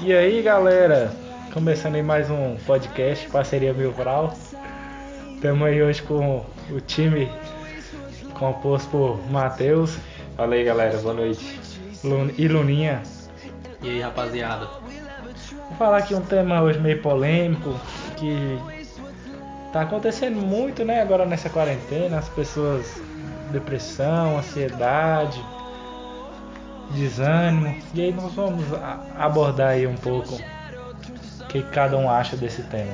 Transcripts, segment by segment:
E aí galera, começando aí mais um podcast, parceria Mil Grau. Estamos aí hoje com o time composto por Matheus Fala aí galera, boa noite. Lu- e Luninha. E aí, rapaziada? Vou falar aqui um tema hoje meio polêmico, que tá acontecendo muito, né, agora nessa quarentena, as pessoas depressão, ansiedade, desânimo. E aí nós vamos abordar aí um pouco o que cada um acha desse tema.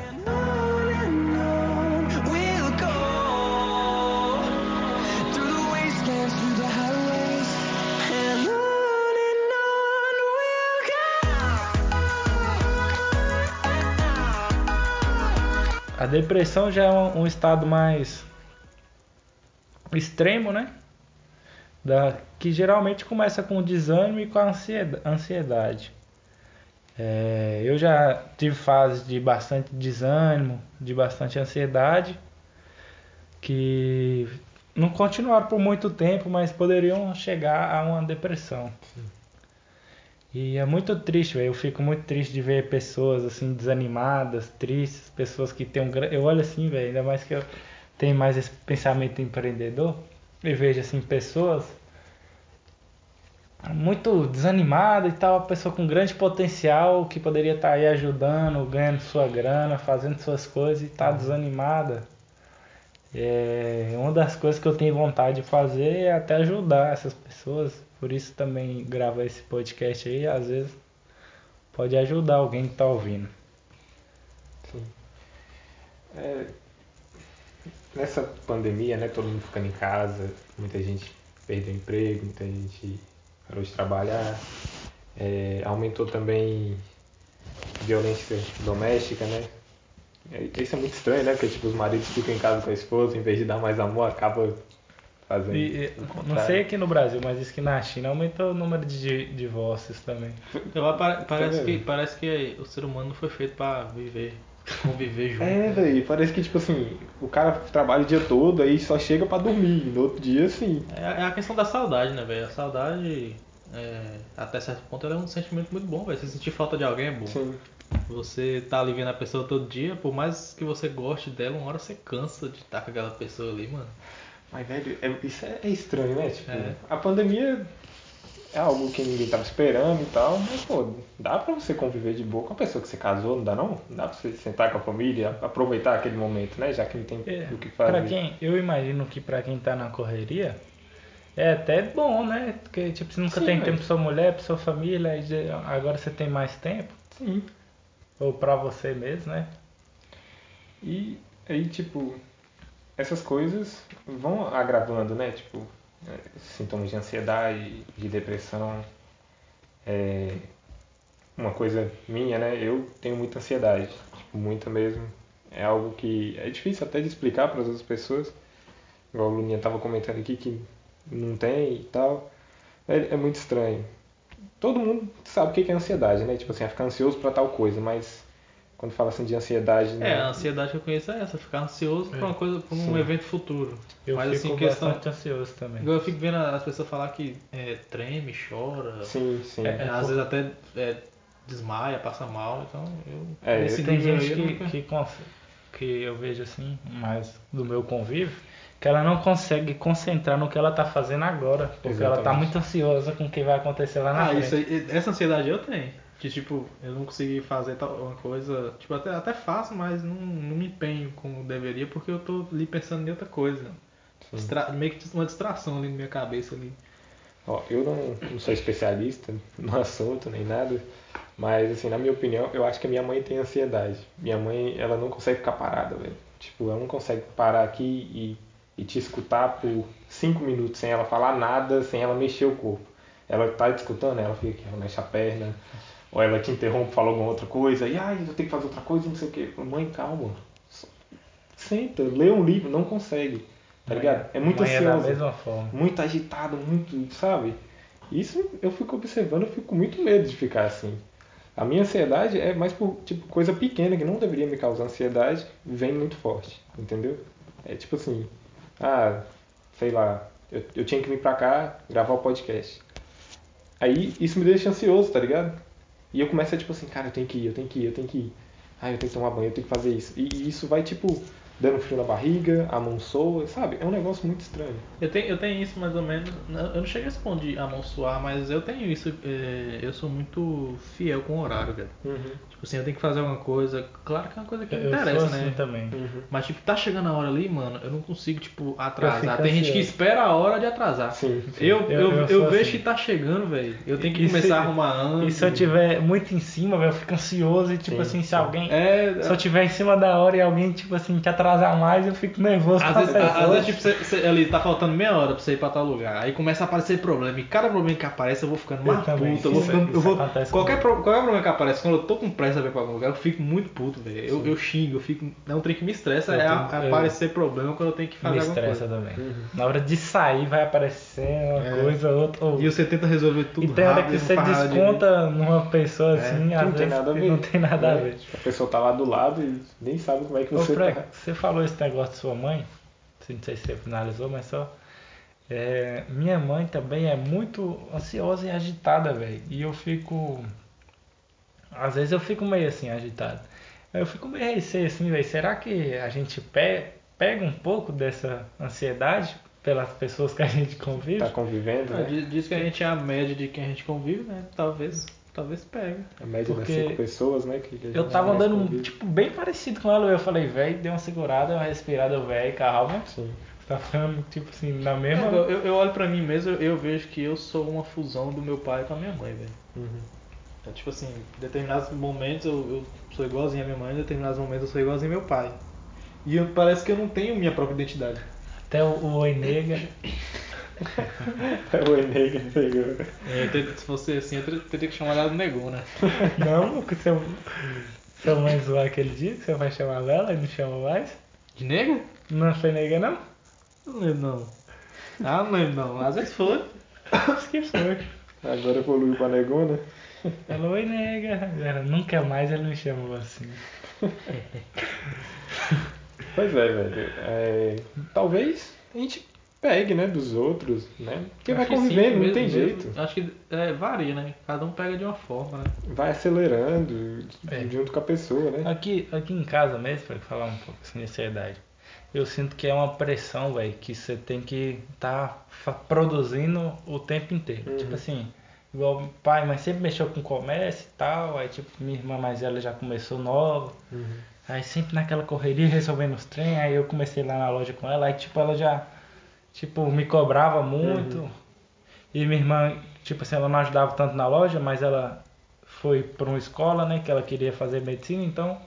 A depressão já é um estado mais extremo, né? Da, que geralmente começa com o desânimo e com a ansieda- ansiedade. É, eu já tive fases de bastante desânimo, de bastante ansiedade, que não continuaram por muito tempo, mas poderiam chegar a uma depressão. E é muito triste, velho. Eu fico muito triste de ver pessoas assim desanimadas, tristes, pessoas que têm um eu olho assim, velho, ainda mais que eu tenho mais esse pensamento empreendedor, e vejo assim pessoas muito desanimada e tal, uma pessoa com grande potencial que poderia estar aí ajudando, ganhando sua grana, fazendo suas coisas e tá desanimada. É, uma das coisas que eu tenho vontade de fazer é até ajudar essas pessoas, por isso também gravo esse podcast aí, às vezes pode ajudar alguém que tá ouvindo. Sim. É, nessa pandemia, né, todo mundo ficando em casa, muita gente perdeu emprego, muita gente parou de trabalhar, é, aumentou também violência doméstica, né? É, Isso é muito estranho, né? Porque tipo, os maridos ficam em casa com a esposa, em vez de dar mais amor, acaba fazendo. E, e, não sei aqui no Brasil, mas diz que na China aumentou o número de di- divórcios também. Pare- parece, Tá que, parece que o ser humano não foi feito pra viver, conviver junto. É, velho, parece que tipo assim, o cara trabalha o dia todo aí só chega pra dormir. No outro dia, assim. É, é a questão da saudade, né, velho? A saudade, é, até certo ponto, ela é um sentimento muito bom, velho. Você sentir falta de alguém é bom. Sim. Você tá ali vendo a pessoa todo dia, por mais que você goste dela, uma hora você cansa de estar com aquela pessoa ali, mano. Mas, velho, é- isso é, é estranho, né? Tipo, É. a pandemia é algo que ninguém tava esperando e tal, mas, pô, dá pra você conviver de boa com a pessoa que você casou, não dá não? Dá pra você sentar com a família, aproveitar aquele momento, né? Já que não tem É, o que fazer. Pra quem, eu imagino que pra quem tá na correria, é até bom, né? Porque tipo, você nunca Sim, tem velho. tempo pra sua mulher, pra sua família, agora você tem mais tempo, Sim. ou pra você mesmo, né? E aí, tipo, essas coisas vão agravando, né? Tipo, sintomas de ansiedade, de depressão. É, uma coisa minha, né? Eu tenho muita ansiedade, tipo, muita mesmo. É algo que é difícil até de explicar para as outras pessoas. Igual a Luninha tava comentando aqui que não tem e tal. É, é muito estranho. Todo mundo sabe o que é ansiedade, né? Tipo assim, é ficar ansioso para tal coisa, mas quando fala assim de ansiedade, É, né? a ansiedade que eu conheço é essa, ficar ansioso por É. uma coisa, por um Sim. evento futuro. Eu Mas fico assim, questão. bastante ansioso também. Eu fico vendo as pessoas falar que é, treme, chora, Sim, sim. É, É, às vezes até é, desmaia, passa mal, então eu. É, nesse Tem nível gente aí eu que, nunca- que, cons- que eu vejo assim, mais do meu convívio, que ela não consegue concentrar no que ela tá fazendo agora, porque ela tá Exatamente. muito ansiosa com o que vai acontecer lá na Ah, frente. isso aí, essa ansiedade eu tenho. Que tipo, eu não consegui fazer tal, uma coisa. Tipo, até, até faço, mas não, não me empenho como deveria, porque eu tô ali pensando em outra coisa. Distra- meio que uma distração ali na minha cabeça ali. Ó, eu não, não sou especialista no assunto nem nada, mas assim, na minha opinião, eu acho que a minha mãe tem ansiedade. Minha mãe, ela não consegue ficar parada, velho. Tipo, ela não consegue parar aqui e, e te escutar por cinco minutos sem ela falar nada, sem ela mexer o corpo. Ela tá te escutando, ela fica aqui, ela mexe a perna, ou ela te interrompe, fala alguma outra coisa, e ai, eu tenho que fazer outra coisa, não sei o quê. Mãe, calma. Senta, lê um livro, não consegue. Tá ligado? É muito Mãe é da mesma forma. muito agitado, muito, sabe? Isso eu fico observando, eu fico com muito medo de ficar assim. A minha ansiedade é mais por tipo coisa pequena que não deveria me causar ansiedade, vem muito forte, entendeu? É tipo assim, ah, sei lá, eu, eu tinha que vir pra cá gravar o podcast. Aí isso me deixa ansioso, tá ligado? E eu começo a tipo assim, cara, eu tenho que ir, eu tenho que ir, eu tenho que ir. Ah, eu tenho que tomar banho, eu tenho que fazer isso. E, e isso vai, tipo, dando frio na barriga, a mão soa, sabe? É um negócio muito estranho. Eu tenho, eu tenho isso mais ou menos. Eu não cheguei a de amonsoar, mas eu tenho isso. é, eu sou muito fiel com o horário, velho. Tipo assim, eu tenho que fazer alguma coisa. Claro que é uma coisa que me Eu interessa, sou assim né? também. Mas, tipo, tá chegando a hora ali, mano, eu não consigo, tipo, atrasar. Tem gente que espera a hora de atrasar. Sim, sim. Eu, Eu- eu, eu vejo assim. que tá chegando, velho. Eu tenho que E começar se- a arrumar E antes. se eu tiver muito em cima, velho, eu fico ansioso e tipo Sim, assim, se sim. alguém. É, Se eu tiver em cima da hora e alguém, tipo assim, te atrasar mais, eu fico nervoso Às vezes, às vezes, tipo, você, você- ali tá faltando meia hora pra você ir pra tal lugar. Aí começa a aparecer problema. E cada problema que aparece eu vou ficando mais puto. Eu vou Isso- ficando. eu vou- qualquer, pro- qualquer problema que aparece, quando eu tô com pressa pra ir pra algum lugar, eu fico muito puto, velho. Eu, eu xingo, eu fico. É um trem que me estressa, Eu é, a- tenho- é eu- aparecer problema quando eu tenho que fazer Me alguma estressa coisa. também. Na hora de sair vai aparecer uma É. coisa, outra. ou- E você tenta resolver tudo E tem hora que você desconta numa pessoa assim, Que às não tem vezes nada a ver. não tem nada a né? ver. A pessoa tá lá do lado e nem sabe como é que Ô, você Frank, tá. você falou esse negócio de sua mãe, não sei se você finalizou, mas só. é, minha mãe também é muito ansiosa e agitada, velho. E eu fico. Às vezes eu fico meio assim, agitado. Eu fico meio receio assim, velho. Será que a gente pe- pega um pouco dessa ansiedade pelas pessoas que a gente convive? Tá convivendo, Ah, né? diz, diz que a gente é a média de quem a gente convive, né? Talvez, talvez pegue. A média das Porque cinco pessoas, né? Que Eu tava mais andando, convive. tipo, bem parecido com ela. Eu falei, velho, deu uma segurada, uma respirada, velho, calma. Sim. Você tá ficando, tipo assim, na É, mesma. eu, eu- eu olho pra mim mesmo, eu, eu vejo que eu sou uma fusão do meu pai com a minha mãe, velho. Uhum. É, tipo assim, em determinados momentos eu, eu sou igualzinho a minha mãe, em determinados momentos eu sou igualzinho ao meu pai. E eu- parece que eu não tenho minha própria identidade. Até o, o Oi Nega. É o Enega pegou. É, teria- se fosse assim, eu teria, que chamar ela de negona. Não, que seu, sua mãe zoar aquele dia que seu pai chamava ela e não chama mais. De nega? Não foi nega, não? Não lembro não. Ah, não lembro não. Às vezes foi. Acho que foi. Agora evoluiu pra negona. Ela, oi nega. Agora, nunca mais ele me chamou assim. Pois é, velho. É, talvez a gente pegue, né, dos outros, né? Porque vai convivendo, não tem mesmo. jeito. Acho que é, varia, né? Cada um pega de uma forma, né? Vai acelerando É. junto com a pessoa, né? Aqui, aqui em casa mesmo, pra falar um pouco assim de ansiedade, eu sinto que é uma pressão, velho, que você tem que estar produzindo o tempo inteiro. Uhum. Tipo assim, igual o pai, mas sempre mexeu com comércio e tal, aí tipo, minha irmã mais velha já começou nova, Uhum. aí sempre naquela correria resolvendo os trem, aí eu comecei lá na loja com ela, aí tipo, ela já, tipo, me cobrava muito, Uhum. e minha irmã, tipo assim, ela não ajudava tanto na loja, mas ela foi para uma escola, né, que ela queria fazer medicina, então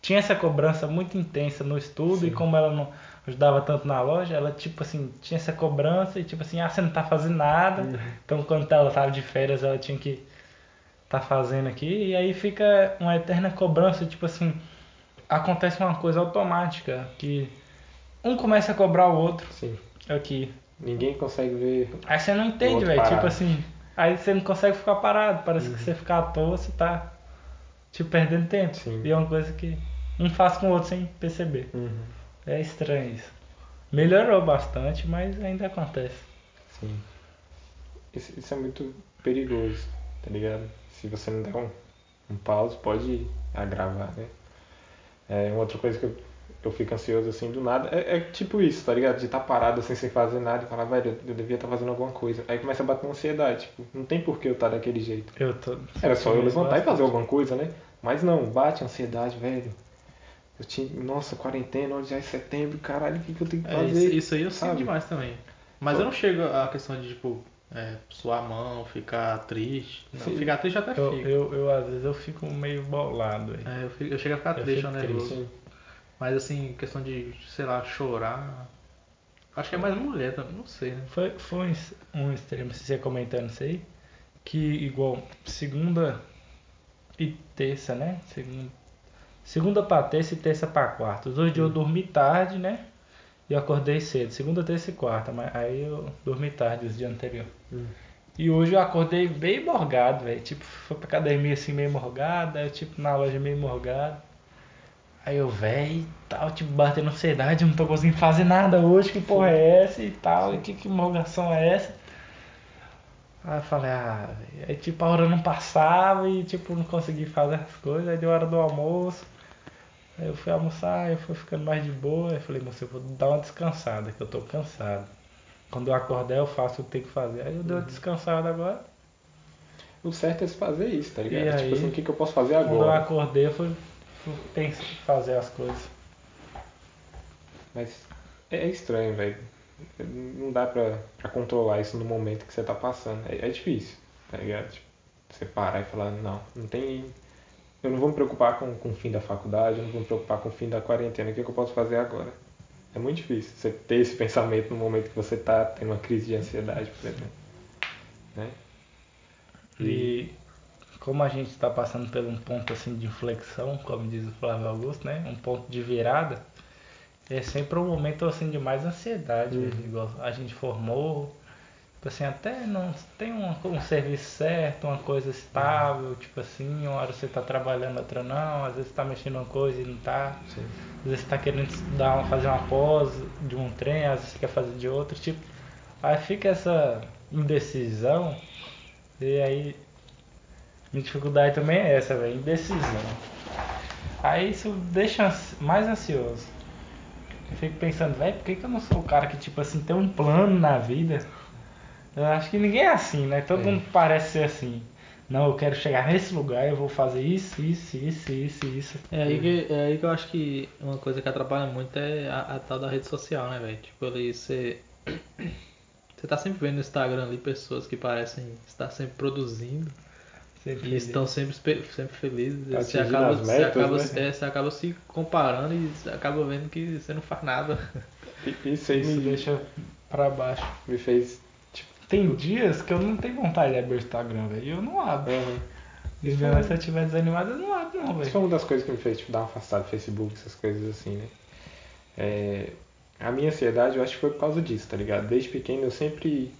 tinha essa cobrança muito intensa no estudo e como ela não ajudava tanto na loja, ela tipo assim, tinha essa cobrança e tipo assim, ah, você não tá fazendo nada. Então quando ela tava de férias, ela tinha que tá fazendo aqui e aí fica uma eterna cobrança, tipo assim, acontece uma coisa automática que um começa a cobrar o outro Sim. Aqui. Ninguém consegue ver. Aí você não entende, velho. Tipo assim, aí você não consegue ficar parado. Parece Uhum. que você ficar à toa, você tá tipo perdendo tempo. Sim. E é uma coisa que um faz com o outro sem perceber. Uhum. É estranho isso. Melhorou bastante, mas ainda acontece. Sim. Isso, isso é muito perigoso, tá ligado? Se você não der um, um pause, pode agravar, né? É, uma outra coisa que eu, eu fico ansioso assim do nada é, é tipo isso, tá ligado? De estar parado assim sem fazer nada e falar, velho, eu devia estar fazendo alguma coisa. Aí começa a bater uma ansiedade, tipo, não tem por que eu estar daquele jeito. Eu tô. Era só eu levantar e fazer bastante. alguma coisa, né? Mas não, bate a ansiedade, velho. Eu tinha, nossa, quarentena, hoje já é setembro, caralho, o que, que eu tenho que É, fazer? isso, isso aí eu sinto demais também. Mas eu não chego à questão de, tipo, é, suar a mão, ficar triste. Não, Sim. ficar triste até Eu, fico. eu, eu, às vezes eu fico meio bolado. velho. É, eu, fico- eu chego a ficar Eu triste nervoso. Sim. Mas assim, questão de, sei lá, chorar. Acho que é mais mulher também, não sei, né? Foi, foi um, extremo, se você comentando isso aí, que igual segunda e terça, né? Segunda, segunda pra terça e terça pra quarta. Os dois dias eu dormi tarde, né? E eu acordei cedo. Segunda, terça e quarta, mas aí eu dormi tarde os dias anteriores. Hum. E hoje eu acordei bem morgado, velho. Tipo, fui pra academia assim meio morgado, aí eu tipo na loja meio morgado. Aí eu, velho, tal, tipo, batendo ansiedade, eu não tô conseguindo fazer nada hoje, que porra é essa e tal, e que, que morgação é essa? Aí eu falei, ah, aí tipo a hora não passava e tipo não consegui fazer as coisas, aí deu hora do almoço. Aí eu fui almoçar, eu fui ficando mais de boa, aí eu falei, moço, eu vou dar uma descansada, que eu tô cansado. Quando eu acordar eu faço o que tem que fazer. Aí eu dei uma descansada agora. O certo é se fazer isso, tá ligado? E tipo aí, assim, o que, que eu posso fazer Quando eu agora? acordei eu fui, fui pensar em fazer as coisas. Mas é é estranho, velho. Não dá pra, pra controlar isso no momento que você tá passando. É, é difícil, tá ligado? Tipo, você parar e falar, não, não tem. Eu não vou me preocupar com, com o fim da faculdade, eu não vou me preocupar com o fim da quarentena, o que, que eu posso fazer agora? É muito difícil você ter esse pensamento no momento que você tá tendo uma crise de ansiedade, por exemplo. Né? E como a gente está passando por um ponto assim de inflexão, como diz o Flávio Augusto, né? Um ponto de virada, é sempre um momento assim de mais ansiedade, Uhum. igual a gente formou, tipo assim, até não tem um, um serviço certo, uma coisa estável, tipo assim, uma hora você tá trabalhando, outra não, às vezes você tá mexendo uma coisa e não tá, Sim. às vezes você tá querendo estudar, fazer uma pós de um trem, às vezes você quer fazer de outro, tipo, aí fica essa indecisão e aí minha dificuldade também é essa, velho, indecisão. Aí isso deixa mais ansioso. Eu fico pensando, velho, por que, que eu não sou o cara que, tipo assim, tem um plano na vida? Eu acho que ninguém é assim, né? Todo É. mundo parece ser assim. Não, eu quero chegar nesse lugar, eu vou fazer isso, isso, isso, isso, isso. É aí, que, é aí que eu acho que uma coisa que atrapalha muito é a, a tal da rede social, né, velho? Tipo, ali você. Você tá sempre vendo no Instagram ali pessoas que parecem estar sempre produzindo Sempre e estão sempre, sempre felizes. Tá você, acaba, as você, metas, acaba, né? é, você acaba se comparando e acaba vendo que você não faz nada. Isso aí Isso me, deixa pra baixo. me fez. Tipo, Tem dias que eu não tenho vontade de abrir o Instagram, velho. E eu não abro. aham. E se eu estiver desanimado, eu não abro, não, Isso velho. foi uma das coisas que me fez tipo, dar uma afastada do Facebook, essas coisas assim, né? É, a minha ansiedade eu acho que foi por causa disso, tá ligado? Desde pequeno eu sempre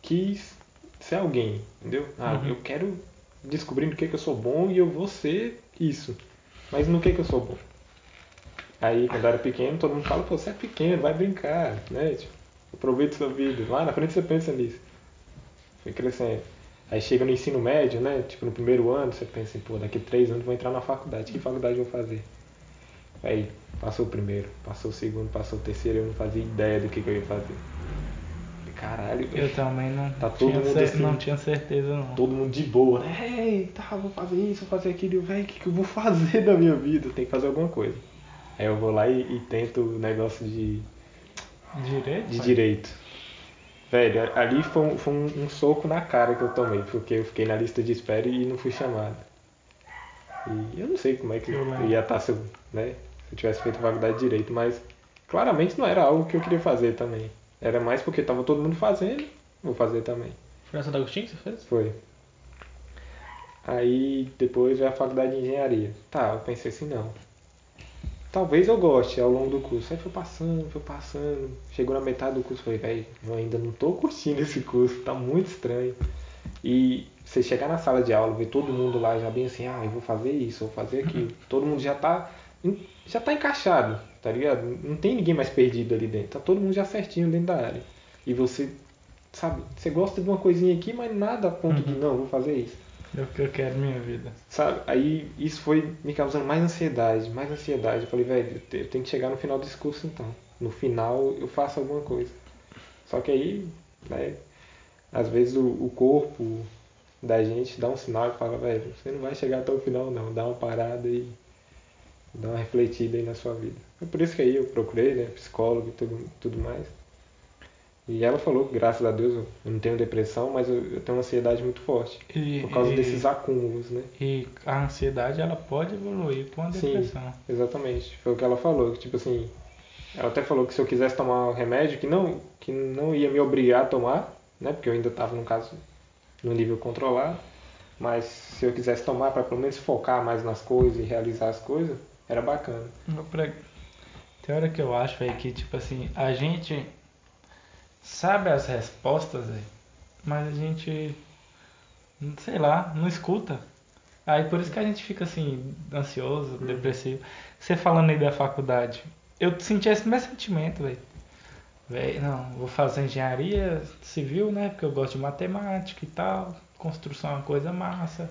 quis ser alguém, entendeu? Ah, Uhum. eu quero descobrir no que, que eu sou bom e eu vou ser isso. Mas no que, que eu sou bom? Aí quando eu era pequeno, todo mundo fala, pô, você é pequeno, vai brincar, né? Tipo, aproveita sua vida. Lá na frente você pensa nisso. Foi crescendo. Aí chega no ensino médio, né? Tipo, no primeiro ano, você pensa assim, pô, daqui três anos eu vou entrar na faculdade. Que faculdade eu vou fazer? Aí passou o primeiro, passou o segundo, passou o terceiro, eu não fazia ideia do que, que eu ia fazer. Caralho, Eu também não, Tá todo tinha, mundo assim. não tinha certeza, não. todo mundo de boa, né? Ei, tá, vou fazer isso, vou fazer aquilo. Eu, velho, o que, que eu vou fazer da minha vida? Tem que fazer alguma coisa. Aí eu vou lá e, e tento o negócio de, Direito? de pai? direito. Velho, ali foi, um, foi um, um soco na cara que eu tomei, porque eu fiquei na lista de espera e não fui chamado. E eu não sei como é que Eu eu lembro. ia estar se eu, né, se eu tivesse feito faculdade de direito, mas claramente não era algo que eu queria fazer também. Era mais porque tava todo mundo fazendo, vou fazer também. Foi na Santo Agostinho que você fez? Foi. Aí depois veio a faculdade de engenharia. Tá, eu pensei assim, não. Talvez eu goste ao longo do curso. Aí foi passando, foi passando. Chegou na metade do curso, falei, velho, eu ainda não tô curtindo esse curso, tá muito estranho. E você chegar na sala de aula, ver todo mundo lá já bem assim, ah, eu vou fazer isso, eu vou fazer aquilo. Todo mundo já tá, já tá encaixado, tá ligado? Não tem ninguém mais perdido ali dentro. Tá todo mundo já certinho dentro da área. E você, sabe, você gosta de uma coisinha aqui, mas nada a ponto de, não, vou fazer isso. É o que eu quero minha vida. Sabe? Aí isso foi me causando mais ansiedade, mais ansiedade. Eu falei, velho, eu tenho que chegar no final desse curso então. No final eu faço alguma coisa. Só que aí, né, às vezes o, o corpo da gente dá um sinal e fala, velho, você não vai chegar até o final não, dá uma parada e dá uma refletida aí na sua vida. É por isso que aí eu procurei, né, psicólogo e tudo, tudo mais. E ela falou que, graças a Deus, eu não tenho depressão, mas eu, eu tenho uma ansiedade muito forte. E, Por causa e- desses acúmulos, né? E a ansiedade, ela pode evoluir para uma Sim. depressão. Exatamente, foi o que ela falou, que tipo assim, ela até falou que se eu quisesse tomar um remédio, que não, que não ia me obrigar a tomar, né, porque eu ainda estava no caso no nível controlado, mas se eu quisesse tomar para pelo menos focar mais nas coisas e realizar as coisas, era bacana. Tem hora que eu acho, velho, que tipo assim, a gente sabe as respostas, velho, mas a gente, sei lá, não escuta. Aí por isso que a gente fica assim, ansioso, depressivo. Você falando aí da faculdade, eu senti esse mesmo sentimento, velho. Não, vou fazer engenharia civil, né? Porque eu gosto de matemática e tal. Construção é uma coisa massa.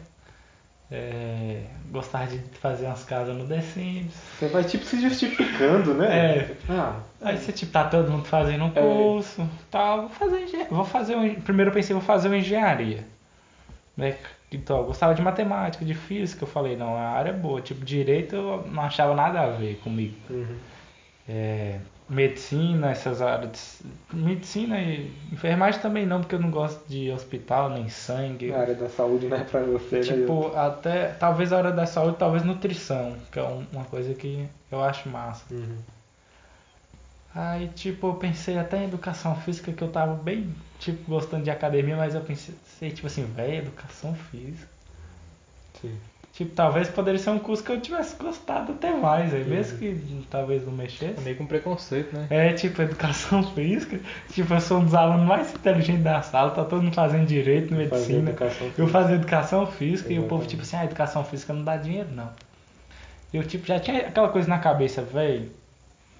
É, gostar de fazer umas casas no The Sims. Você vai tipo se justificando, né? É. Ah, Aí você tipo, tá todo mundo fazendo um É. curso, tal, vou fazer. Vou fazer um, primeiro eu pensei, vou fazer uma engenharia. Né? Então, eu gostava de matemática, de física, eu falei, não, a área é boa. Tipo, direito eu não achava nada a ver comigo. uhum. É, medicina, essas áreas. Medicina e enfermagem também não, porque eu não gosto de hospital, nem sangue. a área da saúde não é pra você, né? Tipo, até talvez a hora da saúde, talvez nutrição, que é um- uma coisa que eu acho massa. Uhum. Aí, tipo, eu pensei até em educação física, que eu tava bem, tipo, gostando de academia, mas eu pensei, tipo assim, velho, educação física. Sim. Tipo, talvez poderia ser um curso que eu tivesse gostado até mais, aí, mesmo que talvez não É mexesse. meio com preconceito, né? É, tipo, educação física. Tipo, eu sou um dos alunos mais inteligentes da sala, tá todo mundo fazendo direito, Fazer medicina. educação Eu fazia educação física e o povo, Exatamente. tipo assim, ah, educação física não dá dinheiro, não. Eu, tipo, já tinha aquela coisa na cabeça, velho.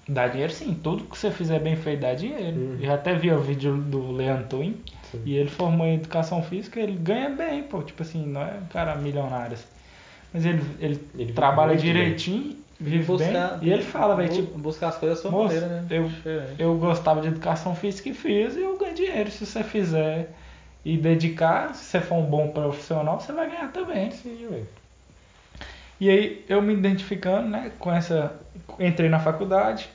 Dá dinheiro sim, tudo que você fizer bem feito dá dinheiro. Uhum. Eu até vi o vídeo do Leandro Twin e ele formou em educação física, ele ganha bem, pô. Tipo assim, não é um cara milionário. assim. Mas ele, ele, Ele trabalha bem. direitinho, vive bem. E ele fala, velho, tipo, buscar as coisas da sua moço, maneira, né? eu- Diferente. eu gostava de educação física e fiz, e eu ganho dinheiro. Se você fizer e dedicar, se você for um bom profissional, você vai ganhar também. Sim, ué. E aí eu me identificando, né, com essa. Entrei na faculdade,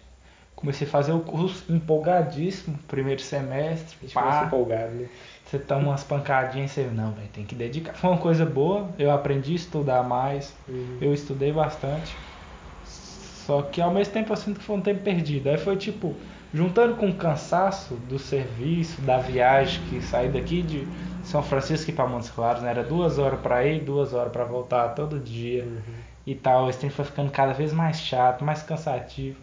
comecei a fazer o curso empolgadíssimo, primeiro semestre, pá, empolgado, né? Você toma umas pancadinhas e você, não, velho, tem que dedicar. Foi uma coisa boa, eu aprendi a estudar mais, Uhum. eu estudei bastante. Só que ao mesmo tempo eu sinto que foi um tempo perdido. Aí foi tipo, juntando com o cansaço do serviço, da viagem, que saí daqui de São Francisco e para Montes Claros, né? Era duas horas para ir, duas horas para voltar todo dia Uhum. e tal. Esse tempo foi ficando cada vez mais chato, mais cansativo.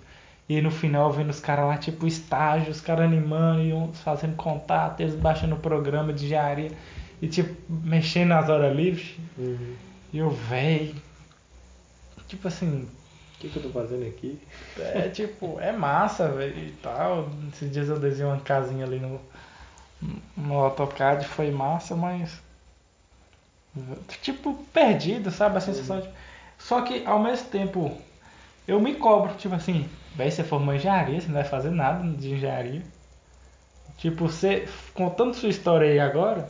E no final vendo os caras lá, tipo, estágio, os caras animando e uns fazendo contato, eles baixando o programa de engenharia e tipo, mexendo nas horas livres. Uhum. E eu, véi. Tipo assim, O que, que eu tô fazendo aqui? é tipo, é massa, velho, e tal. Esses dias eu desenhei uma casinha ali no, no AutoCAD, foi massa, mas. Tipo, perdido, sabe? A sensação de. Só que ao mesmo tempo, eu me cobro, tipo assim, velho, você formou engenharia, você não vai fazer nada de engenharia. Tipo, você, contando sua história aí agora,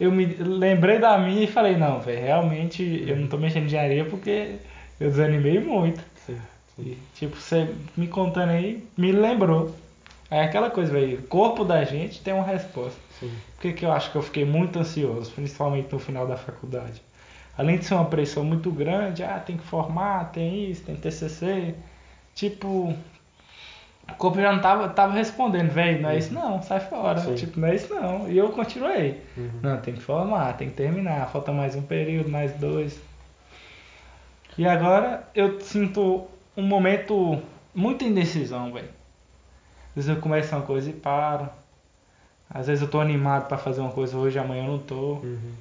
eu me lembrei da minha e falei, não, velho, realmente eu não tô mexendo em engenharia porque eu desanimei muito. Sim. E, tipo, você me contando aí, me lembrou. É aquela coisa, velho, o corpo da gente tem uma resposta. Sim. Por que, que eu acho que eu fiquei muito ansioso, principalmente no final da faculdade? Além de ser uma pressão muito grande, ah, tem que formar, tem isso, tem TCC. Tipo, o corpo já não tava, tava respondendo, velho, não é isso não, sai fora. Sim. Tipo, não é isso não. E eu continuei. Uhum. Não, tem que formar, tem que terminar, falta mais um período, mais dois. E agora eu sinto um momento muita indecisão, velho. Às vezes eu começo uma coisa e paro. Às vezes eu tô animado pra fazer uma coisa hoje, amanhã eu não tô. Uhum.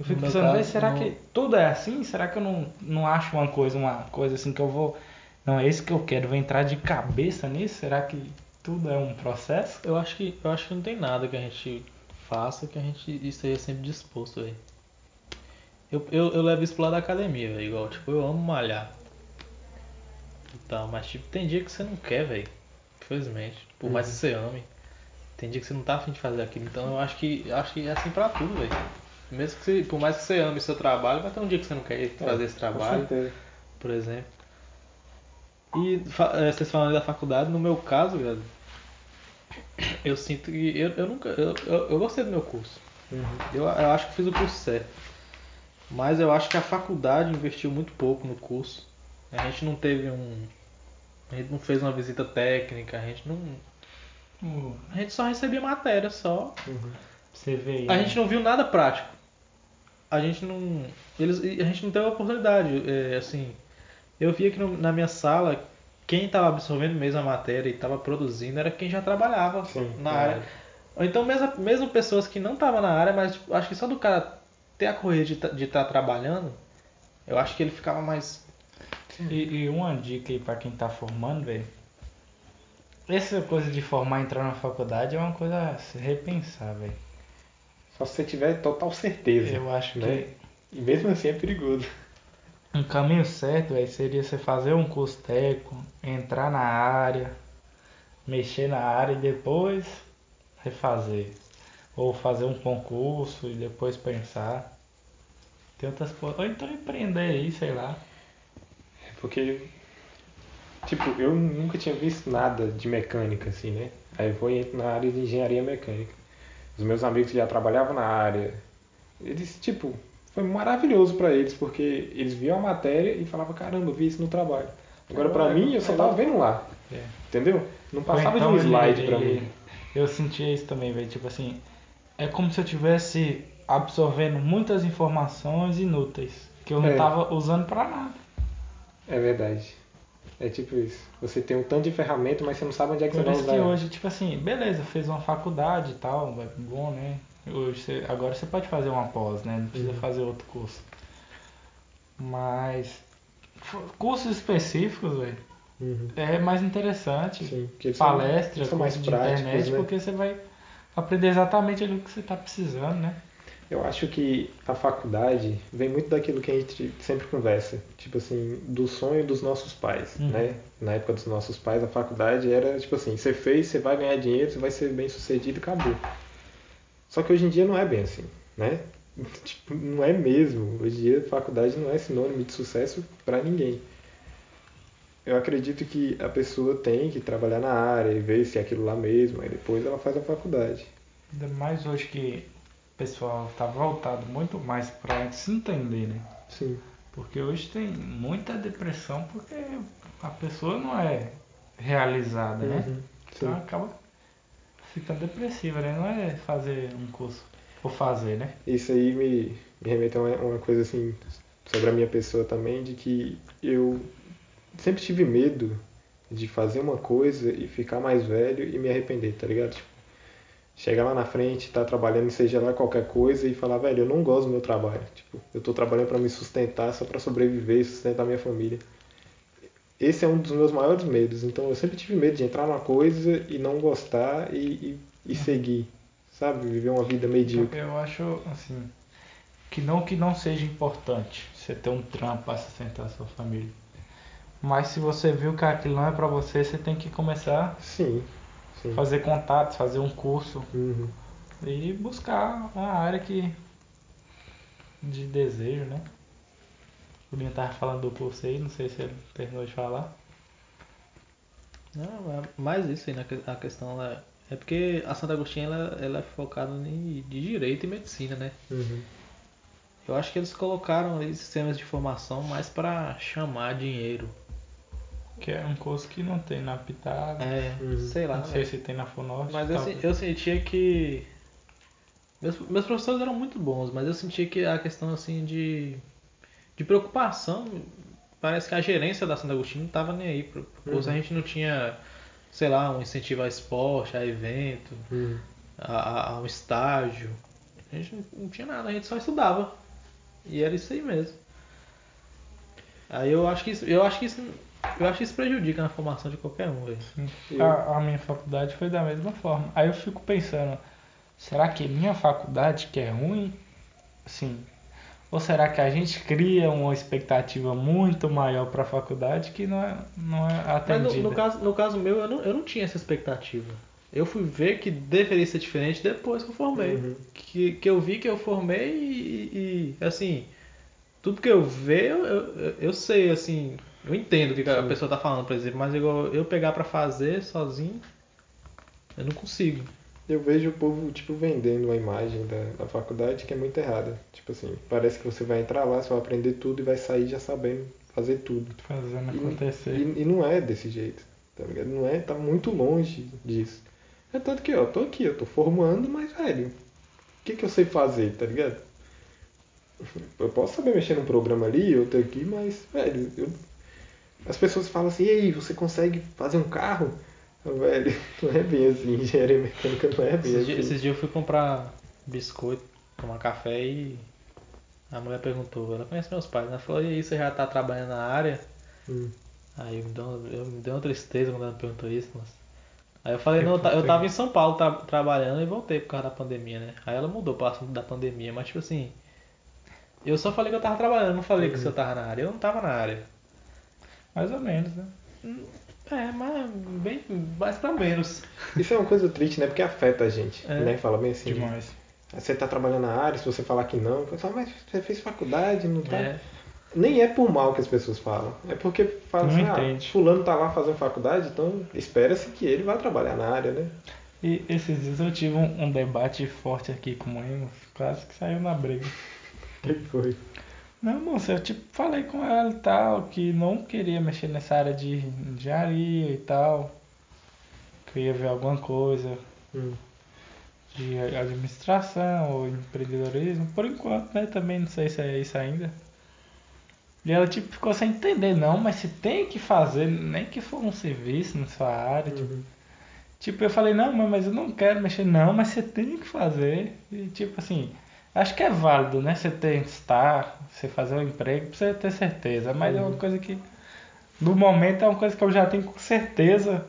Eu fico pensando, caso, "Véi, será no- que tudo é assim? Será que eu não, não acho uma coisa, uma coisa assim que eu vou. Não, é isso que eu quero, vou entrar de cabeça nisso? Será que tudo é um processo? Eu acho que eu acho que não tem nada que a gente faça que a gente esteja sempre disposto, velho. Eu, eu, eu levo isso pro lado da academia, velho. Igual, tipo, eu amo malhar. E tal, mas tipo, tem dia que você não quer, velho. Infelizmente. Por mais que você ame. Tem dia que você não tá afim de fazer aquilo. Então eu acho que eu acho que é assim pra tudo, velho. Mesmo que você, por mais que você ame seu trabalho, vai ter um dia que você não quer ir fazer esse Com trabalho certeza. por exemplo. E eh, vocês falando da faculdade, no meu caso, velho, eu sinto que eu, eu nunca. Eu, eu, eu gostei do meu curso. Uhum. Eu, eu acho que fiz o curso certo. Mas eu acho que a faculdade investiu muito pouco no curso. A gente não teve um. A gente não fez uma visita técnica, a gente não. Hum, A gente só recebia matéria só. Uhum. Você vê aí. A né? gente não viu nada prático. A gente não. Eles, a gente não teve a oportunidade. é, assim, eu via que no- na minha sala, quem estava absorvendo mesmo a matéria e estava produzindo era quem já trabalhava Sim, na é. área. Ou então mesmo, mesmo pessoas que não estavam na área, mas tipo, acho que só do cara ter a correria de estar trabalhando, eu acho que ele ficava mais. E, e uma dica aí pra quem tá formando, velho. essa coisa de formar e entrar na faculdade é uma coisa a se repensar, velho. Só se você tiver total certeza. Eu acho que né? E mesmo assim é perigoso. Um caminho certo, velho, seria você fazer um curso técnico, entrar na área, mexer na área e depois refazer. Ou fazer um concurso e depois pensar. Tem outras coisas. Ou então empreender aí, sei lá. Porque, tipo, eu nunca tinha visto nada de mecânica, assim, né? Aí eu vou na área de engenharia mecânica. Os meus amigos já trabalhavam na área, eles, tipo, foi maravilhoso pra eles, porque eles viam a matéria e falavam, caramba, eu vi isso no trabalho. Agora pra Agora, mim, eu só é tava igual- vendo lá, É. entendeu? Não passava então de um ele- slide ele- mim. Eu sentia isso também, velho. Tipo assim, é como se eu tivesse absorvendo muitas informações inúteis que eu não É. tava usando pra nada. É verdade. É tipo isso. Você tem um tanto de ferramenta, mas você não sabe onde é que Por você vai isso usar. que ela. hoje, tipo assim, beleza, fez uma faculdade e tal, é bom, né? Hoje você- agora você pode fazer uma pós, né? Não precisa Uhum. fazer outro curso. Mas cursos específicos, velho, Uhum. é mais interessante. Sim, Palestra, são mais práticos, internet, né? porque você vai aprender exatamente o que você tá precisando, né? Eu acho que a faculdade vem muito daquilo que a gente sempre conversa, tipo assim, do sonho dos nossos pais, Uhum. né? Na época dos nossos pais, a faculdade era tipo assim, você fez, você vai ganhar dinheiro, você vai ser bem sucedido e acabou. Só que hoje em dia não é bem assim, né? Tipo, não é mesmo. Hoje em dia faculdade não é sinônimo de sucesso para ninguém. Eu acredito que a pessoa tem que trabalhar na área e ver se é aquilo lá mesmo, aí depois ela faz a faculdade. Ainda mais hoje que o pessoal tá voltado muito mais pra se entender, né? Sim. Porque hoje tem muita depressão porque a pessoa não é realizada, né? Uhum. Então acaba ficando depressiva, né? Não é fazer um curso por fazer, né? Isso aí me, me remete a uma, uma coisa assim sobre a minha pessoa também, de que eu sempre tive medo de fazer uma coisa e ficar mais velho e me arrepender, tá ligado? Tipo, chegar lá na frente, estar trabalhando, seja lá qualquer coisa e falar, velho, eu não gosto do meu trabalho. Tipo, eu tô trabalhando para me sustentar, só para sobreviver e sustentar minha família. Esse é um dos meus maiores medos. Então eu sempre tive medo de entrar numa coisa e não gostar e, e, e seguir, sabe? Viver uma vida medíocre. Eu acho assim que não que não seja importante você ter um trampo para sustentar a sua família. Mas se você viu que aquilo não é pra você, você tem que começar Sim, a sim. fazer contatos, fazer um curso Uhum. e buscar uma área que de desejo, né? O Linho tava falando do curso aí, não sei se ele terminou de falar. Não, é mais isso aí, né? que- A questão é, é porque a Santa Agostinho ela, ela é focada em, de direito e medicina, né? Uhum. Eu acho que eles colocaram ali sistemas de formação mais pra chamar dinheiro. Que é um curso que não tem na Pitada. É, Uhum. sei lá. não sei se tem na Fonorte. Mas eu, eu sentia que. Meus, meus professores eram muito bons, mas eu sentia que a questão assim de. De preocupação. Parece que a gerência da Santa Agostinho não tava nem aí pro, pro curso. Uhum. A gente não tinha, sei lá, um incentivo a esporte, a evento, Uhum. a, a, a um estágio. A gente não, não tinha nada, a gente só estudava. E era isso aí mesmo. Aí eu acho que isso, eu acho que isso, eu acho que isso prejudica na formação de qualquer um. Eu- A, a minha faculdade foi da mesma forma. Aí eu fico pensando, será que minha faculdade que é ruim? Assim, ou será que a gente cria uma expectativa muito maior para a faculdade que não é, não é Mas atendida? no, no caso, no caso meu, eu não, eu não tinha essa expectativa. Eu fui ver que deveria ser diferente depois que eu formei. Uhum. Que, que eu vi que eu formei e, e, assim, tudo que eu vejo, eu, eu, eu sei, assim, eu entendo o que a Sim. pessoa tá falando, por exemplo, mas igual eu pegar pra fazer sozinho, eu não consigo. Eu vejo o povo, tipo, vendendo uma imagem da, da faculdade que é muito errada. Tipo assim, parece que você vai entrar lá, você vai aprender tudo e vai sair já sabendo fazer tudo. Fazendo E, acontecer. e, e não é desse jeito, tá ligado? Não é, tá muito longe disso. É tanto que, ó, eu tô aqui, eu tô formando, mas, velho, o que que eu sei fazer, tá ligado? Eu posso saber mexer num programa ali, outro aqui, mas, velho, eu... as pessoas falam assim, e aí, você consegue fazer um carro? Eu, velho, não é bem assim, engenharia mecânica não é bem Esses, assim. dias, esses dias eu fui comprar biscoito, tomar café e a mulher perguntou, ela conhece meus pais, né? Ela falou, e aí, você já tá trabalhando na área? Hum. Aí me deu, eu, me deu uma tristeza quando ela me perguntou isso, mas Aí eu falei, Eu não, eu eu tava em São Paulo tra- trabalhando e voltei por causa da pandemia, né? Aí ela mudou pro assunto da pandemia, mas tipo assim, eu só falei que eu tava trabalhando, eu não falei que se eu tava na área. Eu não tava na área. Mais ou menos, né? É, mas bem mais pra menos. Isso é uma coisa triste, né? Porque afeta a gente, É. né? Fala bem assim. Demais. Você tá trabalhando na área, se você falar que não, pessoal, mas você fez faculdade, não tá. É. Nem é por mal que as pessoas falam. É porque falam Não assim, ah, entende. fulano tá lá fazendo faculdade, então espera-se que ele vá trabalhar na área, né? E esses dias eu tive um, um debate forte aqui com o Emo, quase que saiu na briga. Que foi? Não, moça, eu tipo falei com ela e tal, que não queria mexer nessa área de engenharia e tal. Que eu ia ver alguma coisa Hum. de administração ou empreendedorismo. Por enquanto, né? Também não sei se é isso ainda. E ela tipo ficou sem entender, não, mas se tem que fazer, nem que for um serviço na sua área. Tipo, Uhum. tipo, eu falei, não, mãe, mas eu não quero mexer, não, mas você tem que fazer. E tipo assim, acho que é válido, né? Você testar, você fazer um emprego pra você ter certeza. Mas é uma coisa que, no momento, é uma coisa que eu já tenho com certeza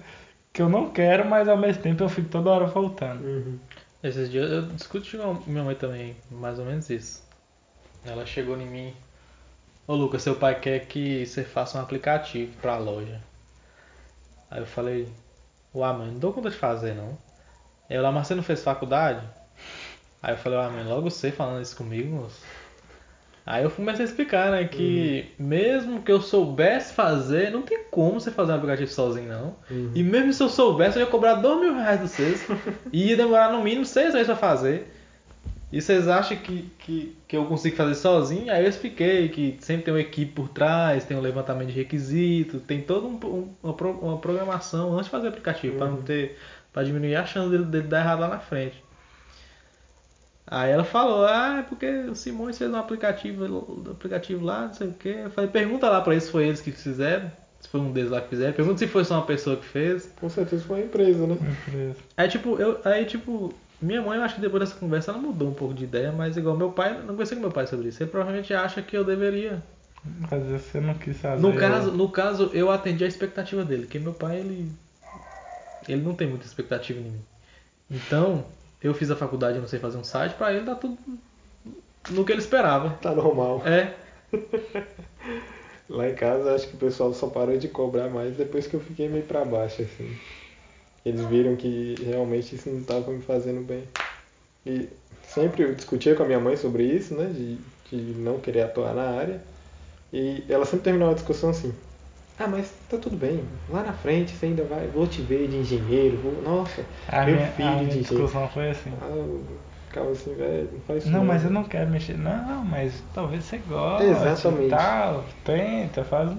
que eu não quero, mas ao mesmo tempo eu fico toda hora voltando. Uhum. Esses dias eu discuti com a minha mãe também, mais ou menos isso. Ela chegou em mim. Ô Lucas, seu pai quer que você faça um aplicativo pra loja. Aí eu falei, uai mãe, não dou conta de fazer não. Ela, mas você não fez faculdade? Aí eu falei, uai mãe, logo você falando isso comigo, moço. Aí eu comecei a explicar, né, que mesmo que eu soubesse fazer, não tem como você fazer um aplicativo sozinho não. Uhum. E mesmo se eu soubesse, eu ia cobrar dois mil reais de vocês. e ia demorar no mínimo seis meses pra fazer. E vocês acham que, que, que eu consigo fazer sozinho? Aí eu expliquei que sempre tem uma equipe por trás, tem um levantamento de requisitos, tem toda um, um- uma, uma programação antes de fazer o aplicativo, pra não ter. para diminuir a chance dele, dele dar errado lá na frente. Aí ela falou, ah, é porque o Simões fez um aplicativo, um aplicativo lá, não sei o que. Eu falei, pergunta lá pra eles se foi eles que fizeram, se foi um deles lá que fizeram, pergunta se foi só uma pessoa que fez. Com certeza foi uma empresa, né? Empresa. Aí tipo, eu, aí tipo, minha mãe, eu acho que depois dessa conversa ela mudou um pouco de ideia, mas igual meu pai, não conversei com meu pai sobre isso. Ele provavelmente acha que eu deveria. Às vezes você não quis fazer. No caso, no caso, eu atendi a expectativa dele, que meu pai ele ele não tem muita expectativa em mim. Então, eu fiz a faculdade, não sei fazer um site, pra ele tá tudo no que ele esperava. Tá normal. É, Lá em casa acho que o pessoal só parou de cobrar mais depois que eu fiquei meio pra baixo, assim. Eles viram que realmente isso não estava me fazendo bem. E sempre eu discutia com a minha mãe sobre isso, né? De, de não querer atuar na área. E ela sempre terminava a discussão assim. Ah, mas tá tudo bem. Lá na frente você ainda vai. Vou te ver de engenheiro. Vou... Nossa, A meu minha, filho a de minha engenheiro. discussão foi assim. Ah, eu ficava assim, velho, não faz isso. Não, mas eu não quero mexer. Não, mas talvez você goste. Exatamente. E tal. Tenta, faz.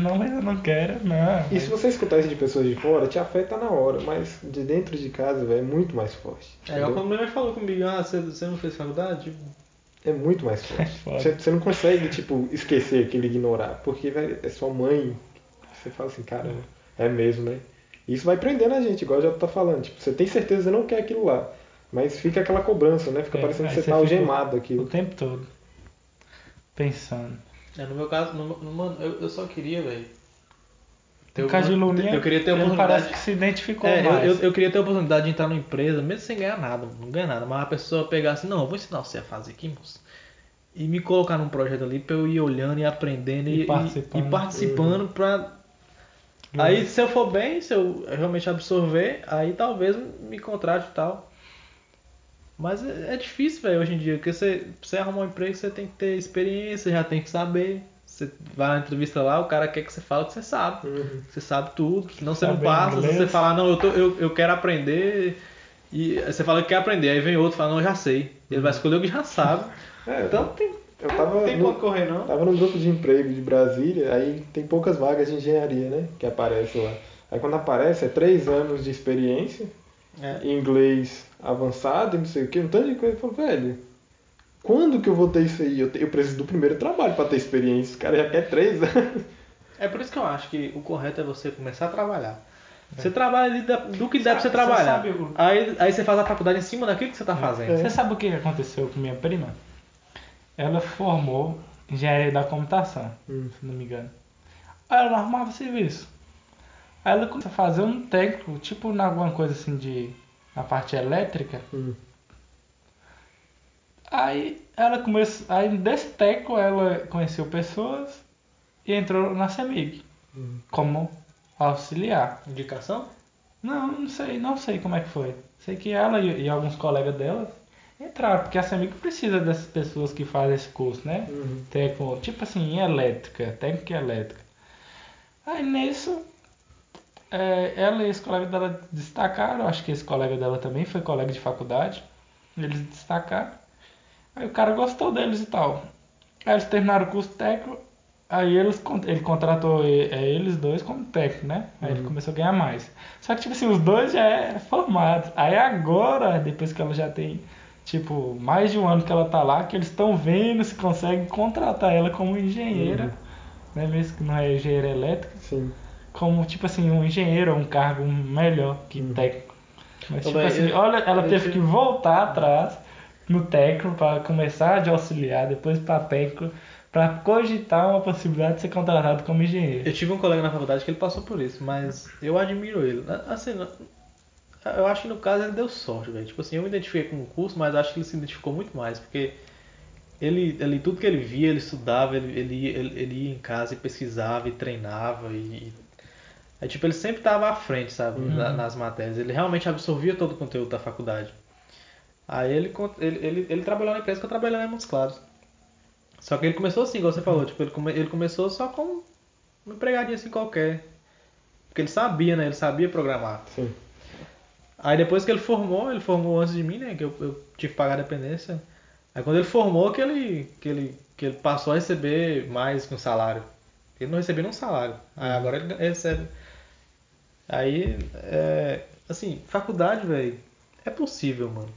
Não, mas eu não quero, não. E se você escutar isso de pessoas de fora, te afeta na hora, mas de dentro de casa, velho, é muito mais forte. é igual entendeu? quando minha mãe falou comigo, ah, você, você não fez faculdade? É muito mais forte. foda. Você, você não consegue, tipo, esquecer aquilo, ignorar. Porque, velho, é sua mãe. Você fala assim, cara, é mesmo, né? Isso vai prendendo a gente, igual já tá falando. Tipo, você tem certeza que você não quer aquilo lá. Mas fica aquela cobrança, né? Fica É, parecendo que aí você tá algemado O aquilo. tempo todo. Pensando. é, no meu caso, no, no- mano, eu, eu só queria, velho. Ter uma- Luninha, eu queria ter a oportunidade. parece que se identificou É, eu, mais. eu, eu queria ter a oportunidade de entrar numa empresa, mesmo sem ganhar nada, não ganhar nada, mas a pessoa pegar assim, não, eu vou ensinar você a fazer aqui, moço. E me colocar num projeto ali pra eu ir olhando e aprendendo E e, participando. e participando pra. Aí se eu for bem, se eu realmente absorver, aí talvez me contrate e tal. Mas é, é difícil, velho, hoje em dia, porque você, você arrumar um emprego, você tem que ter experiência, já tem que saber. Você vai na entrevista lá, o cara quer que você fale que você sabe. Uhum. Você sabe tudo, senão você não Saber passa. Se você falar, não, eu, tô, eu, eu quero aprender, e você fala que quer aprender, aí vem outro e fala, não, eu já sei. Ele vai escolher o que já sabe. É, Então tem, eu tava não tem no- correr, não. Tava num grupo de emprego de Brasília, aí tem poucas vagas de engenharia, né? Que aparece lá. Aí quando aparece é três anos de experiência, É. inglês avançado e não sei o que, um tanto de coisa. Eu falo, velho, quando que eu vou ter isso aí? Eu, te- eu preciso do primeiro trabalho pra ter experiência. Os caras já querem três anos. É por isso que eu acho que o correto é você começar a trabalhar. Você trabalha ali da- do que der pra você trabalhar. sabe o- Aí, aí você faz a faculdade em cima daquilo que você tá fazendo. Você sabe o que aconteceu com minha prima? Ela formou engenharia da computação, Hum. se não me engano. Aí ela arrumava serviço. Aí ela começou a fazer um técnico, tipo na alguma coisa assim de. na parte elétrica. Hum. Aí ela começou. Aí desse técnico ela conheceu pessoas e entrou na CEMIG como auxiliar. Indicação? Não, não sei, não sei como é que foi. Sei que ela e, e alguns colegas delas entraram, porque a CEMIG precisa dessas pessoas que fazem esse curso, né? Uhum. Técnico, tipo assim, em elétrica, técnica elétrica. Aí nisso, é, ela e esse colega dela destacaram, acho que esse colega dela também foi colega de faculdade. Eles destacaram. Aí o cara gostou deles e tal. Aí eles terminaram o curso técnico, aí eles, ele contratou é, eles dois como técnico, né? Aí ele começou a ganhar mais. Só que, tipo assim, os dois já é formados. Aí agora, depois que ela já tem, tipo, mais de um ano que ela tá lá, que eles estão vendo se conseguem contratar ela como engenheira, né? Mesmo que não é engenheira elétrica, Sim. como, tipo assim, um engenheiro, um cargo melhor que técnico. Mas, Ô, tipo assim, eu- olha, ela eu teve tive- que voltar atrás no técnico para começar de auxiliar, depois para técnico, para cogitar uma possibilidade de ser contratado como engenheiro. Eu tive um colega na faculdade que ele passou por isso, mas eu admiro ele. Assim, eu acho que no caso ele deu sorte, velho. Tipo assim, eu me identifiquei com o curso, mas acho que ele se identificou muito mais, porque ele, ele tudo que ele via, ele estudava, ele, ele, ia- ele, ele ia em casa e pesquisava e treinava e. Aí, tipo, ele sempre estava à frente, sabe, na- nas matérias. Ele realmente absorvia todo o conteúdo da faculdade. Aí ele, ele, ele, ele trabalhou na empresa que eu trabalhei lá em Montes Claros. Só que ele começou assim, igual você falou, tipo, ele, come- ele começou só com uma empregadinha assim qualquer. Porque ele sabia, né? Ele sabia programar. Sim. Aí depois que ele formou, ele formou antes de mim, né? Que eu, eu tive que pagar a dependência. Aí quando ele formou que ele, que ele, que ele passou a receber mais que um salário. Ele não recebia nenhum salário. Aí agora ele recebe. Aí, é, assim, faculdade, velho, é possível, mano.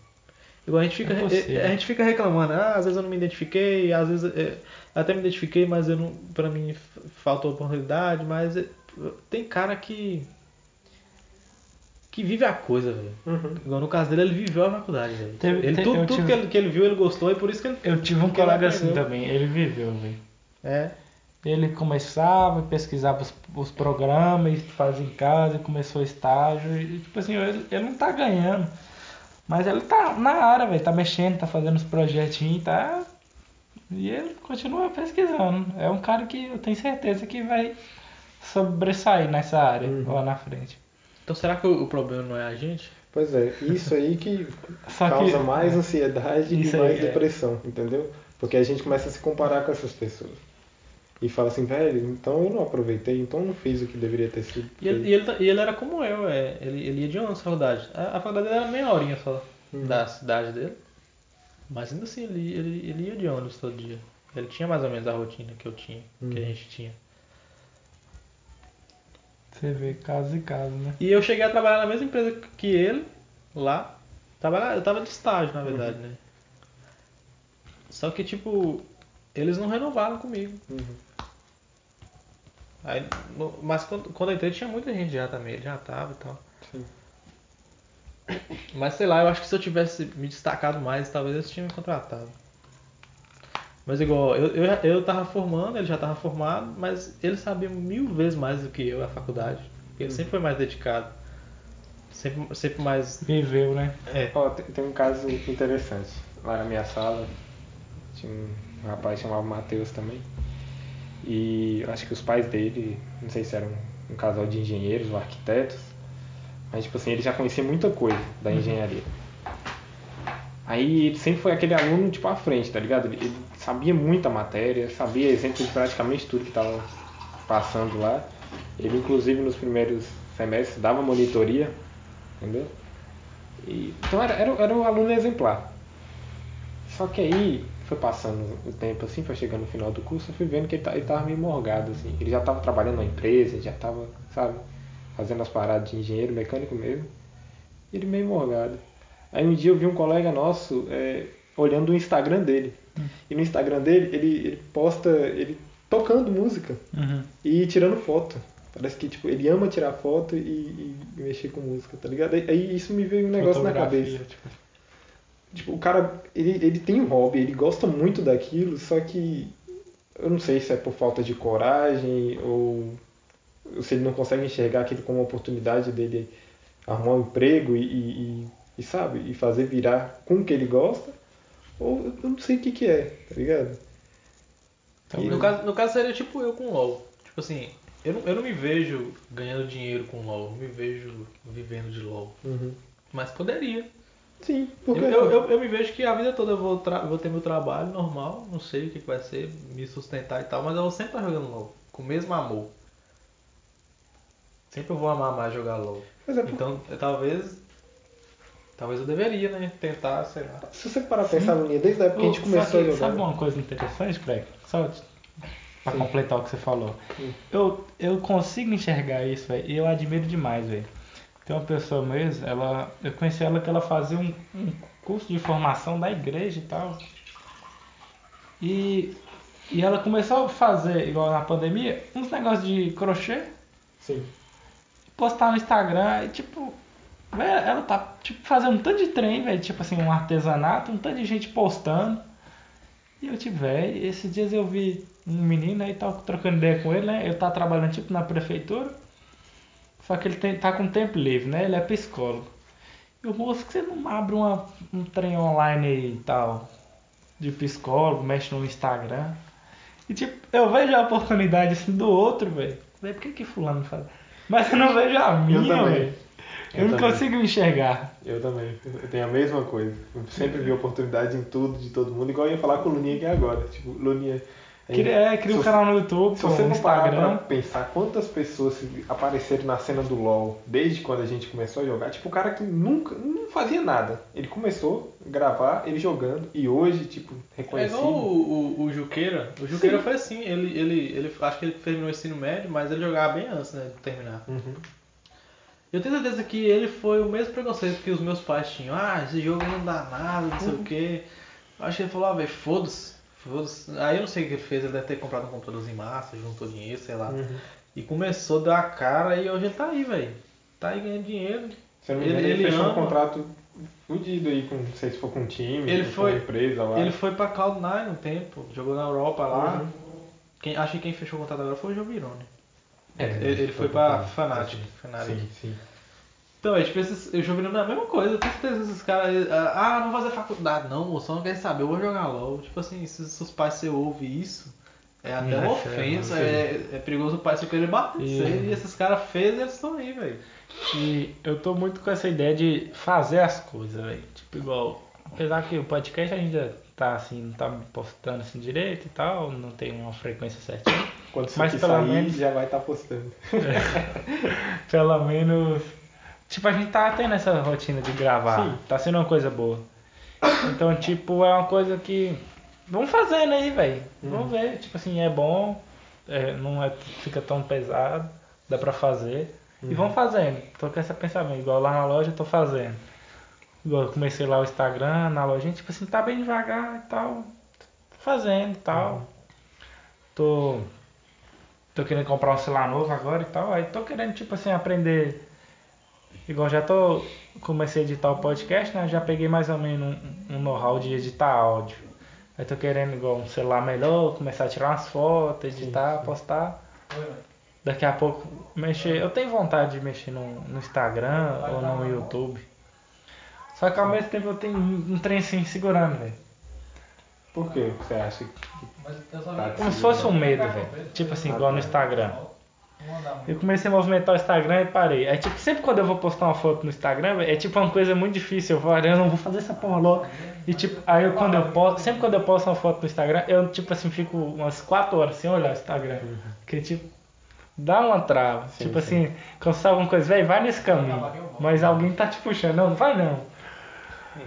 Igual a gente fica, É possível. a, gente fica reclamando, ah, às vezes eu não me identifiquei, às vezes é, até me identifiquei, mas eu não, pra mim faltou oportunidade, mas é, tem cara que que vive a coisa, velho. Uhum. Igual no caso dele, ele viveu a faculdade, velho. Ele, tudo tudo tive- que, ele, que ele viu, ele gostou, e por isso que ele. Eu tive um colega assim também, ele viveu, velho. É. Ele começava, pesquisava os, os programas, fazia em casa, começou o estágio, e tipo assim, ele, ele não tá ganhando. Mas ele tá na área, velho, tá mexendo, tá fazendo os projetinhos, tá. E ele continua pesquisando. É um cara que eu tenho certeza que vai sobressair nessa área Uhum. lá na frente. Então será que o, o problema não é a gente? Pois é, isso aí que Só causa que- mais ansiedade e aí, mais é. depressão, entendeu? Porque a gente começa a se comparar com essas pessoas. E fala assim, velho, então eu não aproveitei, então eu não fiz o que deveria ter sido E ele, feito. e ele, tá- e ele era como eu, é. Ele, ele ia de ônibus pra faculdade. A, a faculdade dele era meia horinha só Uhum. da cidade dele. Mas ainda assim, ele, ele, ele ia de ônibus todo dia. Ele tinha mais ou menos a rotina que eu tinha, que a Uhum. gente tinha. Você vê caso e caso, né? E eu cheguei a trabalhar na mesma empresa que ele, lá. Trabalhar, eu tava de estágio, na verdade, né? Só que, tipo, eles não renovaram comigo. Uhum. Aí, no- mas quando, quando eu entrei tinha muita gente já também, ele já tava e tal. Sim. Mas sei lá, eu acho que se eu tivesse me destacado mais, talvez eles tinham me contratado. Mas igual, eu, eu, eu tava formando, ele já tava formado, mas ele sabia mil vezes mais do que eu a faculdade. Porque ele sempre foi mais dedicado. Sempre, sempre mais. Viveu, né? É. Ó, tem, tem um caso interessante. Lá na minha sala tinha um rapaz chamado Matheus também. E acho que os pais dele, não sei se eram um casal de engenheiros ou arquitetos, mas tipo assim, ele já conhecia muita coisa da engenharia. Aí ele sempre foi aquele aluno tipo à frente, tá ligado? Ele, ele sabia muita matéria, sabia exemplo de praticamente tudo que estava passando lá. Ele inclusive nos primeiros semestres dava monitoria, entendeu? E- então era, era, era um aluno exemplar. Só que aí foi passando o tempo assim, foi chegando no final do curso, eu fui vendo que ele, ele tava meio morgado, assim. Ele já tava trabalhando na empresa, já tava, sabe, fazendo as paradas de engenheiro mecânico mesmo. E ele meio morgado. Aí um dia eu vi um colega nosso é, olhando o Instagram dele. E no Instagram dele, ele, ele posta ele tocando música Uhum. e tirando foto. Parece que tipo, ele ama tirar foto e, e mexer com música, tá ligado? Aí, aí isso me veio um negócio na cabeça. tipo. Tipo, o cara, ele, ele tem um hobby, ele gosta muito daquilo, só que eu não sei se é por falta de coragem ou se ele não consegue enxergar aquilo como uma oportunidade dele arrumar um emprego e, e, e- sabe, e fazer virar com o que ele gosta, ou eu não sei o que que é, tá ligado? E- No caso, no caso seria tipo eu com o LoL. Tipo assim, eu não, eu não me vejo ganhando dinheiro com LoL, não me vejo vivendo de LoL. Uhum. Mas poderia. Sim, Eu, porque eu, eu, eu me vejo que a vida toda eu vou, vou ter meu trabalho normal, não sei o que, que vai ser, me sustentar e tal, mas eu vou sempre estar jogando LoL, com o mesmo amor. Sempre eu vou amar mais jogar LoL. Mas é por- Então, é, talvez. Talvez eu deveria, né? Tentar, sei lá. se você parar pra pensar, Luninha, desde a época que a gente começou só a jogar. Sabe uma coisa interessante, Greg? Só pra Sim. completar o que você falou. Sim. Eu, eu consigo enxergar isso, velho. E eu admiro demais, velho. Tem uma pessoa mesmo, ela, eu conheci ela que ela fazia um, um curso de formação da igreja e tal. E, e ela começou a fazer, igual na pandemia, uns negócios de crochê, Sim. postar no Instagram e tipo. Ela tá tipo, fazendo um tanto de trem, velho. Tipo assim, um artesanato, um tanto de gente postando. E eu, tipo, velho, esses dias eu vi um menino aí, tava trocando ideia com ele, né? Ele tá trabalhando tipo na prefeitura. Só que ele tem, tá com tempo livre, né? Ele é psicólogo. E o moço, que você não abre uma, um trem online aí e tal, de psicólogo, mexe no Instagram. E tipo, eu vejo a oportunidade assim do outro, velho. Por que que fulano faz? Mas eu não vejo a minha, também. velho. Eu, Eu não também. consigo me enxergar. Eu também. Eu tenho a mesma coisa. Eu sempre vi oportunidade em tudo, de todo mundo, igual eu ia falar com o Luninha aqui agora. Tipo, Luninha. Gente- Cria, é, cria um canal no YouTube, Se você no não parar pra Instagram. pensar quantas pessoas apareceram na cena do LoL desde quando a gente começou a jogar, tipo, o cara que nunca não fazia nada. Ele começou a gravar, ele jogando, e hoje, tipo, É reconhecido. igual o, o, o Juqueira. O Juqueira foi assim, ele, ele, ele. Acho que ele terminou o ensino médio, mas ele jogava bem antes, né? De terminar. Uhum. Eu tenho certeza que ele foi o mesmo preconceito que os meus pais tinham. Ah, esse jogo não dá nada, não sei o quê. Eu Acho que ele falou, ah, velho, foda-se. Aí eu não sei o que ele fez, ele deve ter comprado um computador em massa, juntou dinheiro, sei lá. Uhum. E começou a dar a cara e hoje ele tá aí, velho. Tá aí ganhando dinheiro. Se não me Ele- engano, ele, ele fechou um ama. contrato fudido aí, com, não sei se for com um time, Ele com foi- uma empresa lá. Ele foi pra Cloud9 um tempo, jogou na Europa lá. Uhum. Quem, acho que quem fechou o contrato agora foi o João Virone. É, ele, ele foi pra Fnatic. Fnatic. Sim, sim. Então, é tipo, esses, eu jogando é a mesma coisa, eu tenho certeza esses caras. Ah, não vou fazer faculdade, não, moço, só não quer saber, eu vou jogar LOL. Tipo assim, se seus pais você ouve isso, é até uma é ofensa, é, é perigoso o pai você querer bater. E- E, e esses caras fez eles estão aí, velho. E eu tô muito com essa ideia de fazer as coisas, velho. Tipo, igual. Apesar que o podcast ainda tá assim, não tá postando assim direito e tal, não tem uma frequência certinha. Quando isso Mas pelo sair, menos- já vai estar postando. Pelo menos. Tipo, a gente tá tendo essa rotina de gravar. Sim. Tá sendo uma coisa boa. Então, tipo, é uma coisa que. Vamos fazendo aí, velho. Vamos ver. Tipo assim, é bom. é, não é, fica tão pesado. Dá pra fazer. E vamos fazendo. Tô com esse pensamento. Igual lá na loja eu tô fazendo. Igual eu comecei lá o Instagram, na loja, tipo assim, tá bem devagar e tal. Tô fazendo e tal. Tô. Tô querendo comprar um celular novo agora e tal. Aí tô querendo, tipo assim, aprender. Igual já tô. Comecei a editar o podcast, né? Já peguei mais ou menos um, um know-how de editar áudio. Aí tô querendo igual um celular melhor, começar a tirar umas fotos, editar, postar. Daqui a pouco mexer. Eu tenho vontade de mexer no, no Instagram ou no YouTube. Só que ao mesmo tempo eu tenho um um trem assim segurando, velho. Por que você acha que tá Como se fosse um medo, velho. Tipo assim, igual no Instagram. Eu comecei a movimentar o Instagram e parei. Aí, tipo, sempre quando eu vou postar uma foto no Instagram, é tipo uma coisa muito difícil. Eu vou, eu não vou fazer essa porra logo. E tipo, aí eu quando eu posto, sempre quando eu posto uma foto no Instagram, eu tipo assim, fico umas 4 horas sem olhar o Instagram. Porque tipo, dá uma trava. Sim, tipo sim. assim, quando você sabe alguma coisa, velho, vai nesse caminho. Mas alguém tá te puxando, não, não vai não.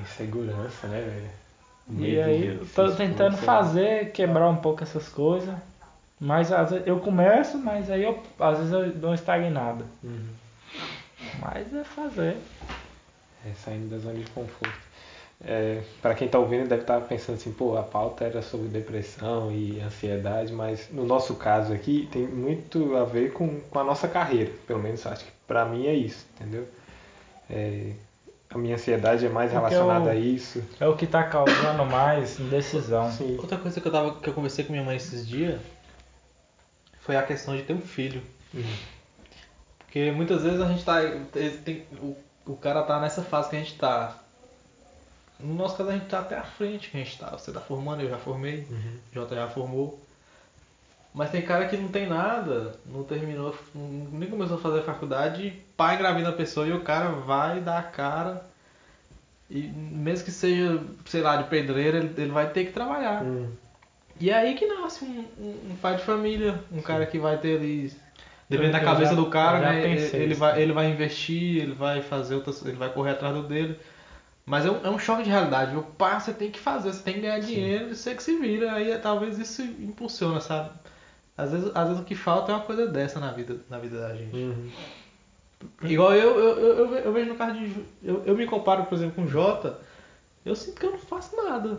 Insegurança, né, velho? E Medo aí eu tô tentando lá. fazer, quebrar um pouco essas coisas. Mas às vezes eu começo, mas aí eu às vezes eu dou uma estagnada. Uhum. Mas é fazer. É, saindo da zona de conforto. É, para quem tá ouvindo deve estar pensando assim, pô, a pauta era sobre depressão e ansiedade, mas no nosso caso aqui tem muito a ver com, com a nossa carreira, pelo menos acho que pra mim é isso, entendeu? É, a minha ansiedade é mais Porque relacionada eu- a isso. É o que tá causando mais indecisão. Sim. Outra coisa que eu, tava, que eu conversei com minha mãe esses dias foi a questão de ter um filho. Uhum. Porque muitas vezes a gente tá. tem- o, o cara tá nessa fase que a gente tá. No nosso caso a gente tá até à frente que a gente tá. Você tá formando, eu já formei, Uhum. Jota já formou. Mas tem cara que não tem nada, não terminou, não- nem começou a fazer a faculdade, pai engravida a pessoa e o cara vai dar a cara. E mesmo que seja, sei lá, de pedreiro, ele, ele vai ter que trabalhar. Hum. E é aí que nasce um, um- um pai de família, um cara que vai ter ali. Dependendo da cabeça já- do cara, né? Ele isso. vai, ele vai investir, ele vai fazer outras. Ele vai correr atrás do dele. Mas é um, é um choque de realidade. viu? Pá, você tem que fazer, você tem que ganhar dinheiro e você que se vira. Aí talvez isso impulsiona, sabe? Às vezes, às vezes o que falta é uma coisa dessa na vida, na vida da gente. Uhum. Igual eu, eu, eu, eu ve- eu vejo no caso de. Eu, eu me comparo, por exemplo, com o Jota, eu sinto que eu não faço nada.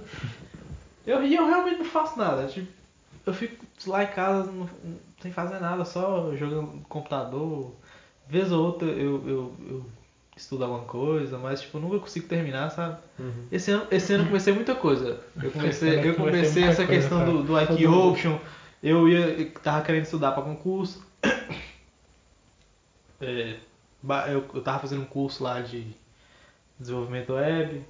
Eu, e eu realmente não faço nada. Tipo, eu fico lá em casa não- sem fazer nada, só jogando no computador. Vez ou outra eu, eu, eu estudo alguma coisa, mas tipo, nunca consigo terminar, sabe? Uhum. Esse ano, esse ano eu comecei muita coisa. Eu comecei, eu comecei essa coisa, questão do, do IQ Option. Eu ia, eu tava querendo estudar para concurso. É, eu, eu tava fazendo um curso lá de desenvolvimento web.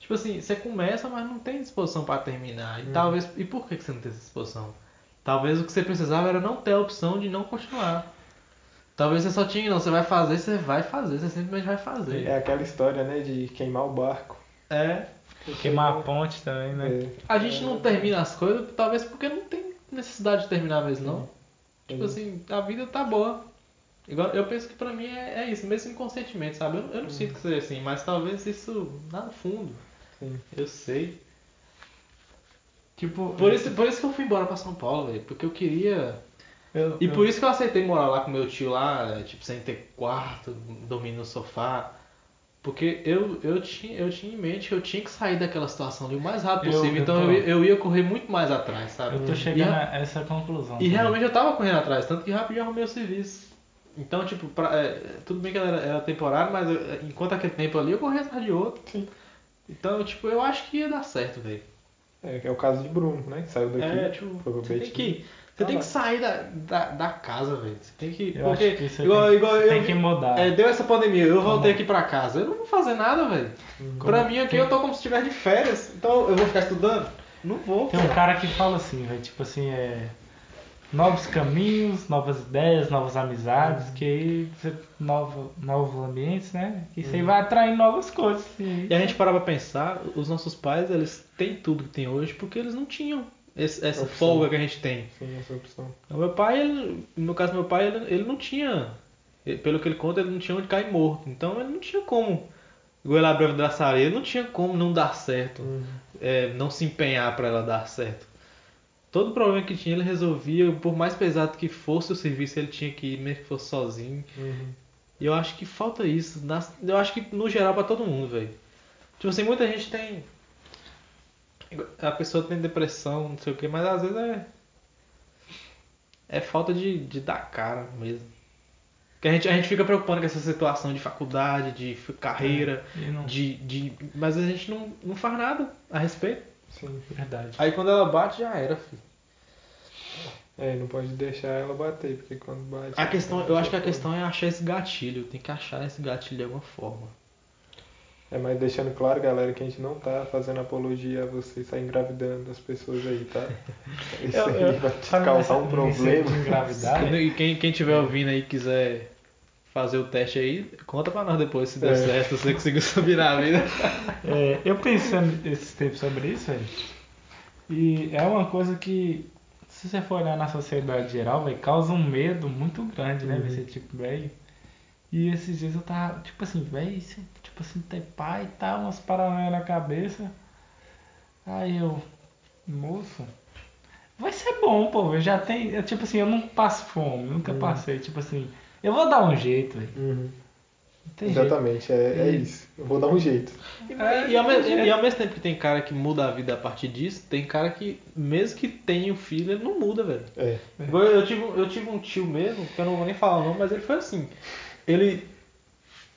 Tipo assim, você começa, mas não tem disposição para terminar. E talvez. E por que que você não tem essa disposição? Talvez o que você precisava era não ter a opção de não continuar. Talvez você só tinha, não, você vai fazer, você vai fazer, você simplesmente vai fazer. É aquela história, né, de queimar o barco. É. Queimar a ponte também, né? É. A gente não termina as coisas, talvez porque não tem necessidade de terminar mesmo, não. Tipo assim, a vida tá boa. Igual, eu penso que pra mim é, é isso, mesmo inconscientemente, sabe? Eu, eu não sinto que seja assim, mas talvez isso lá no fundo. Sim. Eu sei. Tipo, Por isso, por isso que eu fui embora pra São Paulo, velho. Porque eu queria. eu, E eu- por isso que eu aceitei morar lá com meu tio lá, tipo, sem ter quarto, dormindo no sofá. Porque eu, eu, tinha, eu tinha em mente que eu tinha que sair daquela situação ali o mais rápido Eu- possível. eu então tô- eu, ia- eu ia correr muito mais atrás, sabe? eu tô chegando a- a essa conclusão. E também. realmente eu tava correndo atrás, tanto que rapidinho eu arrumei o serviço. Então, tipo, pra- é, tudo bem que era, era temporário, mas eu- enquanto aquele tempo ali eu corria atrás de outro. Sim. Então, tipo, eu acho que ia dar certo, velho. É, é o caso de Bruno, né? Que saiu daqui. É, tipo, você tem que, você tem que sair da, da, da casa, velho. Você tem que. Eu porque, igual, tem, igual você eu. tem que mudar. é, deu essa pandemia, eu voltei aqui pra casa. Eu não vou fazer nada, velho. Pra Como mim aqui tem- eu tô como se estivesse de férias. Então eu vou ficar estudando? Não vou, Tem pô. um cara que fala assim, velho, tipo assim, é. Novos caminhos, novas ideias, novas amizades, que aí você. Novo, novos ambientes, né? Que isso aí vai atrair novas coisas. E, E a gente parar pra pensar, os nossos pais, eles têm tudo que tem hoje porque eles não tinham esse- essa Opção. folga que a gente tem. Sim, essa opção. Meu pai, ele, no caso do meu pai, ele, ele não tinha, ele- pelo que ele conta, ele não tinha onde cair morto. Então ele não tinha como, igual ele abriu a vidraçaria, ele não tinha como não dar certo, é, não se empenhar pra ela dar certo. Todo problema que tinha ele resolvia, por mais pesado que fosse o serviço, ele tinha que ir, mesmo que fosse sozinho. Uhum. E eu acho que falta isso. Eu acho que no geral pra todo mundo, velho. Tipo assim, muita gente tem. A pessoa tem depressão, não sei o que, mas às vezes é. É falta de, de dar cara mesmo. Porque a gente, a gente fica preocupando com essa situação de faculdade, de carreira, e não. de, de. Mas a gente não, não faz nada a respeito. Sim. Verdade. Aí quando ela bate, já era, filho. É, não pode deixar ela bater, porque quando bate. A questão, eu acho que a questão é achar esse gatilho. Tem que achar esse gatilho de alguma forma. É, mas deixando claro, galera, que a gente não tá fazendo apologia a você sair engravidando as pessoas aí, tá? Isso Eu- aí eu- vai te causar um problema. engravidar, E quem, quem tiver ouvindo aí e quiser fazer o teste aí, conta pra nós depois se deu É. certo, se você conseguiu subir na vida. É, eu pensando esses tempos sobre isso, velho, e é uma coisa que, se você for olhar na sociedade geral, velho, causa um medo muito grande, né? Uhum. Você, tipo, velho. E esses dias eu tava, tipo assim, velho, se- tipo assim, ter pai e tal, umas paranoia na cabeça. Aí eu, moço, vai ser bom, pô, eu já tenho, tipo assim, eu não passo fome, nunca Uhum. passei, tipo assim, eu vou dar um jeito, velho. Uhum. tem jeito. Exatamente, é, é E- isso. Eu vou dar um jeito. É, e, ao mesmo, e ao mesmo tempo que tem cara que muda a vida a partir disso, tem cara que, mesmo que tenha o filho, ele não muda, velho. É. Igual Eu tive, eu tive um tio mesmo, que eu não vou nem falar o nome, mas ele foi assim. Ele.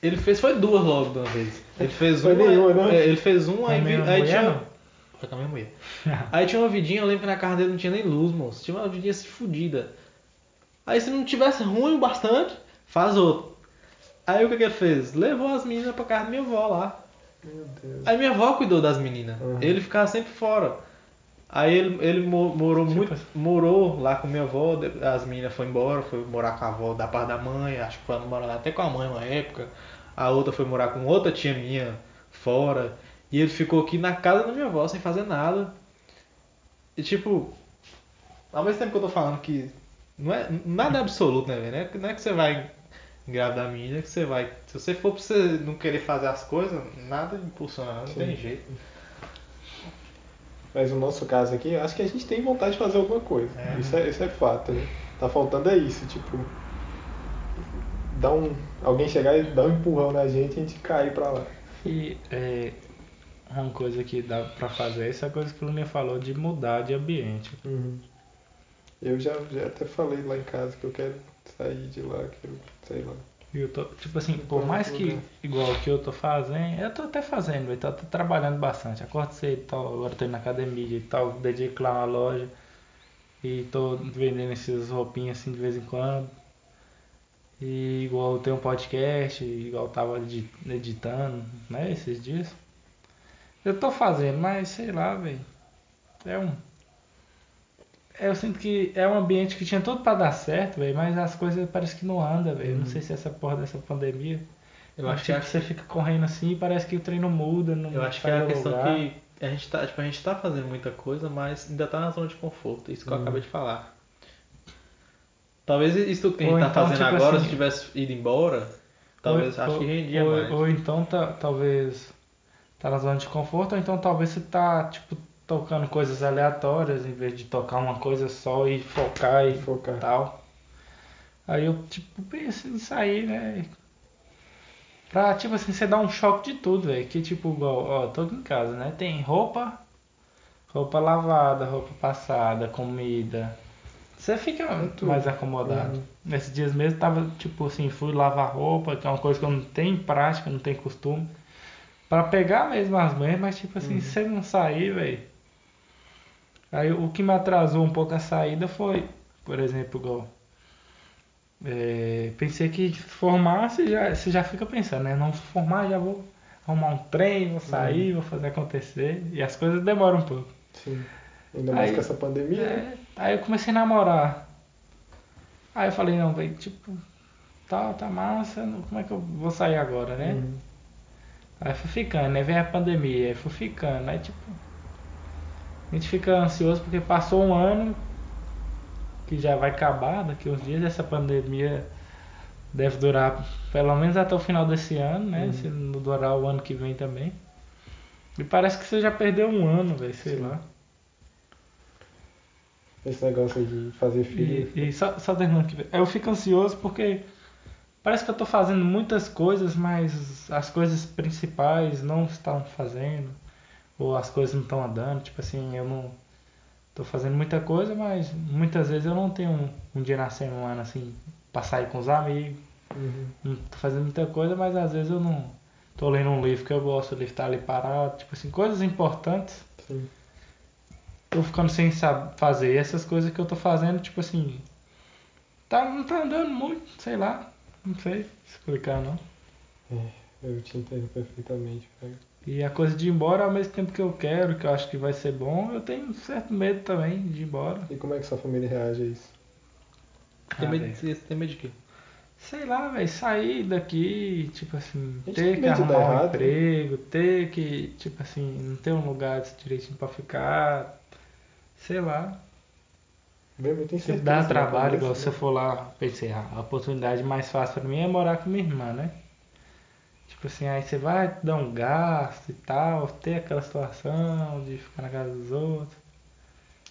Ele fez, foi duas logo de uma vez. Ele fez Foi uma. nenhuma, não? é, ele fez um, Com a aí, vi- aí tinha. não? Foi com a minha mulher. Aí tinha uma vidinha, eu lembro que na casa dele não tinha nem luz, moço. Tinha uma vidinha assim fudida. Aí se não tivesse ruim o bastante, faz outro. Aí o que, que ele fez? Levou as meninas pra casa da minha avó lá. Meu Deus. Aí minha avó cuidou das meninas. Uhum. Ele ficava sempre fora. Aí ele, ele mo- morou Tipo muito. Morou lá com minha avó, de- as meninas foram embora, foi morar com a avó da parte da mãe, acho que foi morar até com a mãe uma época. A outra foi morar com outra tia minha fora. E ele ficou aqui na casa da minha avó sem fazer nada. E tipo, ao mesmo tempo que eu tô falando que não é nada é absoluto, né, velho? Não é que- Não é que você vai engravidar a menina, que você vai. Se você for pra você não querer fazer as coisas, nada impulsiona, não tem jeito. Mas no nosso caso aqui, eu acho que a gente tem vontade de fazer alguma coisa. É. Isso, é, isso é fato, né? Tá faltando é isso, tipo. Dar um, alguém chegar e dar um empurrão na gente e a gente cair pra lá. E é, uma coisa que dá pra fazer, essa coisa que o Luninha falou de mudar de ambiente. Eu já, já até falei lá em casa que eu quero sair de lá, quero, sei lá. E Eu tô, tipo assim, por mais que igual que eu tô fazendo, eu tô até fazendo, eu tô, tô trabalhando bastante. Acordo cedo e tal, agora tô indo na academia e tal, dedico lá na loja. E tô vendendo essas roupinhas assim de vez em quando. E igual eu tenho um podcast, igual eu tava edi- editando, né, esses dias. Eu tô fazendo, mas sei lá, velho. É um. Eu sinto que é um ambiente que tinha tudo pra dar certo, velho, mas as coisas parece que não andam, velho. Não sei se é essa porra dessa pandemia. Eu acho que tipo, é- você fica correndo assim e parece que o treino muda, não Eu acho que é a questão lugar. que a gente tá, tipo, a gente tá fazendo muita coisa, mas ainda tá na zona de conforto. Isso que eu acabei de falar. Talvez isso que a gente Ou tá então, fazendo tipo agora, assim- se tivesse ido embora, talvez Ou- acho que rendia ou, mais. Ou então tá, talvez tá na zona de conforto, ou então talvez você tá, tipo, tocando coisas aleatórias em vez de tocar uma coisa só e focar e Focar. tal. Aí eu, tipo, penso em sair, né? Pra, tipo assim, você dar um choque de tudo, velho. Que, tipo, igual, ó, tô aqui em casa, né? Tem roupa, roupa lavada, roupa passada, comida. Você fica tudo. mais acomodado. Uhum. Nesses dias mesmo tava, tipo assim, fui lavar roupa, que é uma coisa que eu não tenho prática, não tenho costume. Pra pegar mesmo as manhas, mas tipo assim, se você não sair, velho. Aí o que me atrasou um pouco a saída foi, por exemplo, igual. é, pensei que formar você já, você já fica pensando, né? Não formar, já vou arrumar um trem, vou sair, vou fazer acontecer. E as coisas demoram um pouco. Sim. Ainda mais Aí- com essa pandemia, né? É, aí eu comecei a namorar. Aí eu falei, não, velho, tipo, tá, tá massa, como é que eu vou sair agora, né? Uhum. Aí fui ficando, né? Vem a pandemia, aí fui ficando, aí tipo. A gente fica ansioso porque passou um ano que já vai acabar daqui uns dias, essa pandemia deve durar pelo menos até o final desse ano, né? Uhum. Se não durar o ano que vem também. E parece que você já perdeu um ano, velho, sei Sim. lá. Esse negócio aí de fazer filho. E, e só, só terminando aqui, eu fico ansioso porque parece que eu tô fazendo muitas coisas, mas as coisas principais não estão fazendo, ou as coisas não estão andando. Tipo assim, eu não tô fazendo muita coisa, mas muitas vezes eu não tenho um, um dia na semana assim pra sair com os amigos. Uhum. Não tô fazendo muita coisa, mas às vezes eu não tô lendo um livro que eu gosto, o livro tá ali parado, tipo assim, coisas importantes Sim. tô ficando sem saber fazer. E essas coisas que eu tô fazendo, tipo assim, tá, não tá andando muito, sei lá, não sei explicar não. Eu te entendo perfeitamente, velho. E a coisa de ir embora ao mesmo tempo que eu quero, que eu acho que vai ser bom, eu tenho um certo medo também de ir embora. E como é que sua família reage a isso? Tem Ah, medo, você tem medo de quê? Sei lá, velho, sair daqui, tipo assim, ter que de arrumar um errado. emprego, ter que, tipo assim, não ter um lugar direitinho pra ficar, sei lá. Bem, eu tenho Se certeza. dá trabalho, igual né? se eu for lá, pensei, ah, a oportunidade mais fácil pra mim é morar com minha irmã, né? Tipo assim, aí você vai dar um gasto e tal, ter aquela situação de ficar na casa dos outros.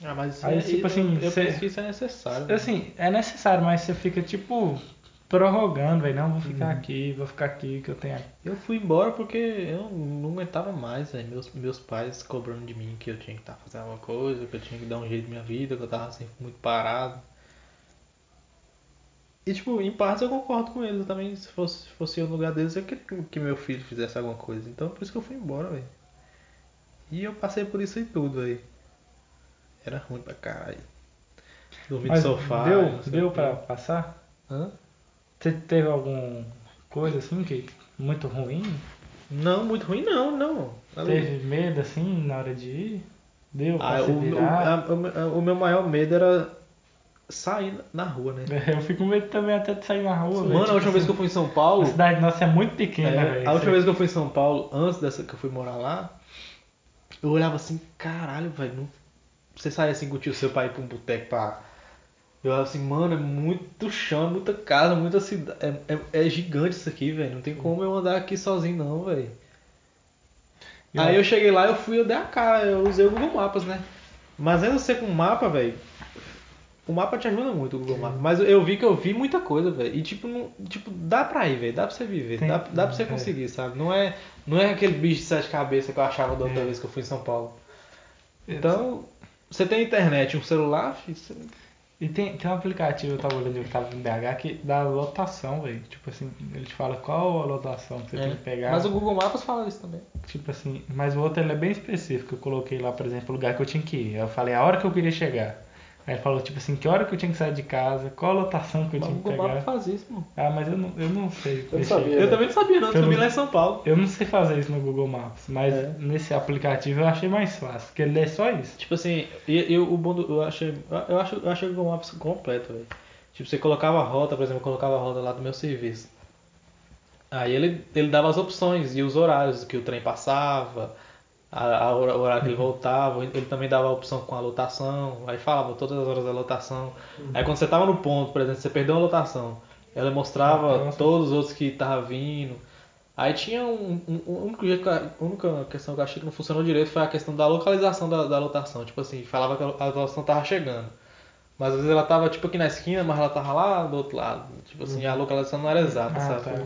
Ah, mas isso Aí, é, tipo assim, eu, cê- que isso é necessário. né? Assim, é necessário, mas você fica tipo prorrogando, velho. Não, vou ficar Uhum. aqui, vou ficar aqui, que eu tenho aqui. Eu fui embora porque eu não aguentava mais, velho. Meus, meus pais cobrando de mim que eu tinha que estar fazendo alguma coisa, que eu tinha que dar um jeito na minha vida, que eu tava sempre muito parado. E tipo, em partes eu concordo com eles. Eu também, se fosse, se fosse eu no lugar deles, eu queria que- meu filho fizesse alguma coisa. Então por isso que eu fui embora, velho. E eu passei por isso aí tudo, velho. Era ruim pra caralho. Dormir no Mas sofá. deu, deu pra passar? Hã? Você teve alguma coisa assim que muito ruim? Não, muito ruim não, não. Teve medo assim na hora de ir? Deu pra Ah, se o, virar? a- o meu- o meu maior medo era sair na rua, né? Eu fico com medo também até de sair na rua. Mano, Tipo a última vez que eu fui em São Paulo. A cidade nossa é muito pequena, É, velho. a última vez que eu fui em São Paulo, antes dessa que eu fui morar lá, eu olhava assim, caralho, velho, não... você sai assim com o tio seu pra ir pra um boteco pra. Eu olhava assim, mano, é muito chão, muita casa, muita cidade. É, é, é gigante isso aqui, velho. Não tem como eu andar aqui sozinho, não, velho. Aí eu cheguei lá, eu fui, eu dei a cara, eu usei o Google Maps, né? Mas ainda você com o mapa, velho. O mapa te ajuda muito, o Google Maps. Mas eu vi que eu vi muita coisa, velho. E tipo, não, tipo, dá pra ir, velho. Dá pra você viver. Tem- Dá, dá pra você é. conseguir, sabe? Não é, não é aquele bicho de sete cabeças que eu achava da outra É. vez que eu fui em São Paulo. Então, você tem internet, um celular, filho, você... E tem, tem um aplicativo, eu tava olhando, eu tava em BH, que dá lotação, velho. Tipo assim, ele te fala qual a lotação que você tem que pegar. É. Mas o Google Maps fala isso também. Tipo assim, mas o outro ele é bem específico. Eu coloquei lá, por exemplo, o lugar que eu tinha que ir. Eu falei a hora que eu queria chegar. Aí ele falou, tipo assim, que hora que eu tinha que sair de casa, qual a lotação que eu Mas tinha que Google Maps pegar. faz isso, mano. Ah, mas eu não, eu não sei. Eu não sabia. Eu também não sabia, não. Eu descobri lá em São Paulo. Eu não sei fazer isso no Google Maps, mas É. nesse aplicativo eu achei mais fácil, porque ele é só isso. Tipo assim, e, e o bom do, eu achei, eu acho, eu achei o Google Maps completo, velho. Tipo, você colocava a rota, por exemplo, eu colocava a rota lá do meu serviço. Aí ele, ele dava as opções e os horários que o trem passava, a, a hora- que ele voltava. Ele também dava a opção com a lotação, aí falava todas as horas da lotação. Aí quando você tava no ponto, por exemplo, você perdeu uma lotação, ela mostrava Nossa. todos os outros que estavam vindo. Aí tinha um, um, um único jeito a única questão que eu achei que não funcionou direito foi a questão da localização da, da lotação. Tipo assim, falava que a lotação tava chegando. Mas às vezes ela tava tipo aqui na esquina, mas ela tava lá do outro lado. Tipo assim, a localização não era exata, Ah, sabe? tá.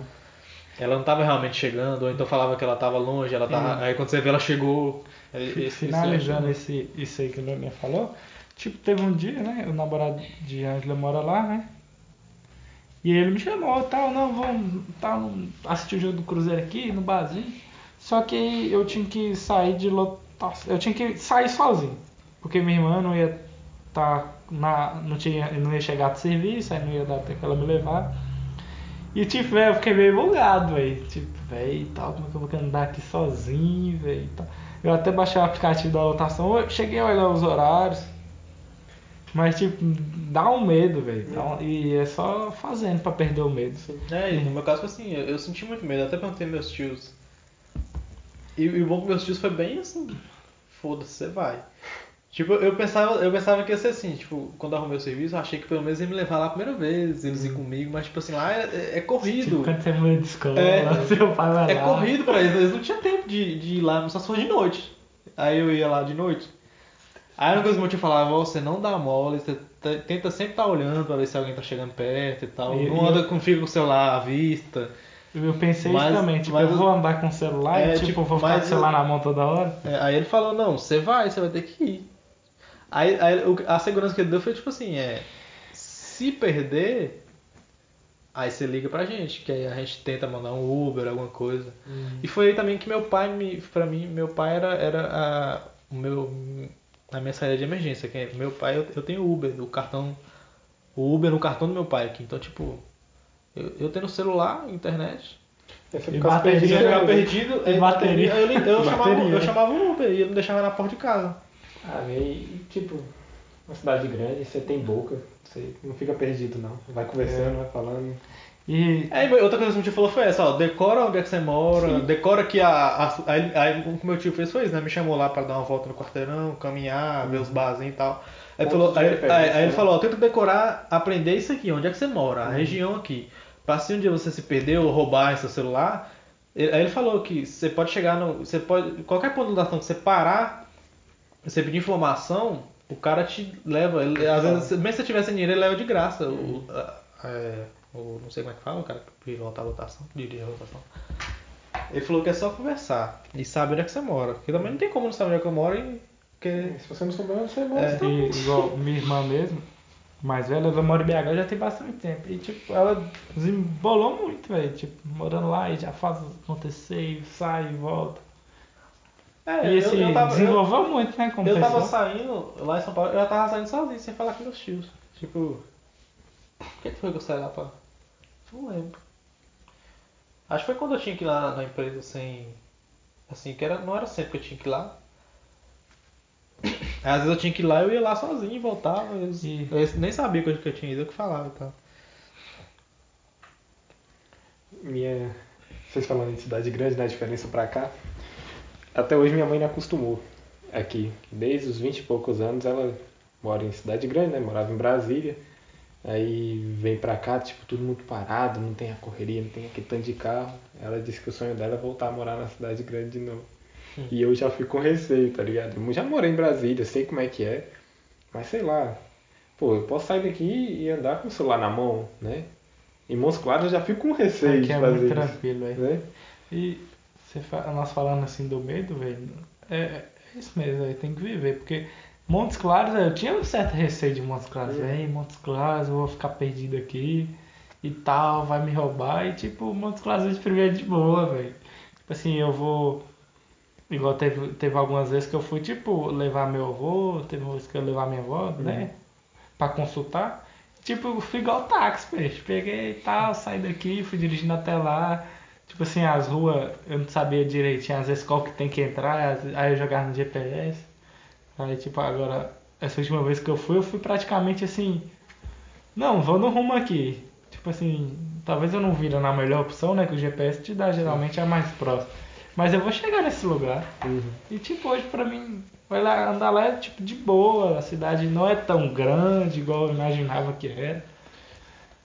Ela não tava realmente chegando, ou então falava que ela tava longe, ela tava. Aí quando você vê ela chegou. É, esse- Finalizando achei- esse, isso aí que o Leonel falou, tipo, teve um dia, né? O namorado de Angela mora lá, né? E ele me chamou tal, não, vamos tal, assistir o jogo do Cruzeiro aqui no barzinho. Só que eu tinha que sair de lotação. Eu tinha que sair sozinho. Porque minha irmã não ia tá na. não, tinha, não ia chegar de serviço, aí não ia dar até que ela me levar. E tipo, velho, eu fiquei meio bugado, velho. Tipo, velho, tal, como é que eu vou andar aqui sozinho, velho, tal. Eu até baixei o aplicativo da lotação, eu cheguei a olhar os horários. Mas, tipo, dá um medo, velho. E é só fazendo pra perder o medo. É, e no meu caso assim, eu, eu senti muito medo, até perguntei meus tios. E, e o bom que meus tios foi bem assim, foda-se, você vai. Tipo, eu pensava, eu pensava que ia ser assim, tipo, quando eu arrumei o serviço, eu achei que pelo menos ia me levar lá a primeira vez, eles iam comigo, mas tipo assim, lá é, é- é corrido. Tipo, quando você muda de escola, É. seu pai vai É lá. corrido pra eles, eles não tinham tempo de, de ir lá, só se for de noite. Aí eu ia lá de noite. Aí a única coisa que meu tio falava, "Ó, você não dá mole, você te- tenta sempre estar olhando pra ver se alguém tá chegando perto e tal. E- não e anda eu- com fica com o celular à vista. Eu pensei Mas- isso também, tipo, mas eu vou andar com o celular É, e tipo, tipo, vou ficar com o celular eu- na mão toda hora. É, aí ele falou, não, você vai, você vai ter que ir. Aí, aí a segurança que ele deu foi tipo assim, é. Se perder, aí você liga pra gente, que aí a gente tenta mandar um Uber, alguma coisa. E foi aí também que meu pai me. Pra mim, meu pai era, era a, o meu, a minha saída de emergência. Que é- meu pai, eu, eu tenho Uber, o cartão. O Uber no cartão do meu pai aqui. Então, tipo, eu, eu tenho celular, internet. E bateria, perdido, eu perdido, E bateria. aí eu, eu, chamava, eu chamava o Uber e ele me deixava na porta de casa. Ah, e tipo, uma cidade grande, você tem boca, você não fica perdido não. Vai conversando, vai falando. E Aí outra coisa que o meu tio falou foi essa, ó, decora onde é que você mora, decora que a, a- aí, aí o que o meu tio fez foi isso, né? Me chamou lá pra dar uma volta no quarteirão, caminhar, ver os barzinhos e tal. Aí, falou, aí, aí- aí ele né? falou, ó, tenta decorar, aprender isso aqui, onde é que você mora, a região aqui. Pra se um dia você se perder ou roubar seu celular, ele- aí ele falou que você pode chegar no. Você pode. Qualquer ponto de que você parar, você pedir informação, o cara te leva. Ele, às vezes, mesmo se você tivesse dinheiro, ele leva de graça. O, a- é, o- não sei como é que fala, o cara que pilota a lotação, dirige a lotação. Ele falou que é só conversar e sabe onde é que você mora. Porque também não tem como não saber onde é que eu moro e. Porque... Se você não souber onde você mora, É. você tá E, igual minha irmã mesmo, mais velha, ela mora em BH já tem bastante tempo. E tipo, ela desembolou muito, velho. Tipo, morando lá e já faz acontecer, e sai e volta. É, e esse desenvolveu muito, né, como Eu tava pessoa. saindo lá em São Paulo, eu já tava saindo sozinho, sem falar com meus tios. Tipo, por que que foi que eu saí lá pra. Não lembro. Acho que foi quando eu tinha que ir lá na empresa sem. Assim, que era, não era sempre que eu tinha que ir lá. Às vezes eu tinha que ir lá eu ia lá sozinho e voltava. Eles, E- eles nem sabiam que eu, que eu tinha ido, eu que falava e tal. Minha. Vocês falando em cidade grande, né? A diferença pra cá. Até hoje minha mãe não acostumou aqui. Desde os 20 e poucos anos ela mora em cidade grande, né? Morava em Brasília. Aí vem pra cá, tipo, tudo muito parado, não tem a correria, não tem aquele tanto de carro. Ela disse que o sonho dela é voltar a morar na cidade grande de novo. E eu já fico com receio, tá ligado? Eu já morei em Brasília, sei como é que é. Mas sei lá. Pô, eu posso sair daqui e andar com o celular na mão, né? Em Montes Claros eu já fico com receio Aqui de é fazer muito isso. tranquilo, velho. Né? E você nós falando assim do medo, velho, é, é isso mesmo, aí tem que viver, porque Montes Claros, eu tinha um certo receio de Montes Claros, velho, Montes Claros, eu vou ficar perdido aqui e tal, vai me roubar, e tipo, Montes Claros gente prevê de boa, velho. Tipo assim, eu vou. Igual teve, teve algumas vezes que eu fui, tipo, levar meu avô, teve uma vez que eu levar minha avó, né? Pra consultar. Tipo, fui igual táxi, peixe. Peguei e tal, saí daqui, fui dirigindo até lá. Tipo assim, as ruas eu não sabia direitinho, às vezes qual que tem que entrar, aí eu jogava no GPS. Aí tipo, agora, essa última vez que eu fui, eu fui praticamente assim. Não, vou no rumo aqui. Tipo assim, talvez eu não vira na melhor opção, né? Que o GPS te dá geralmente é a mais próxima. Mas eu vou chegar nesse lugar. Uhum. E tipo, hoje pra mim, vai lá, andar lá é tipo de boa, a cidade não é tão grande igual eu imaginava que era.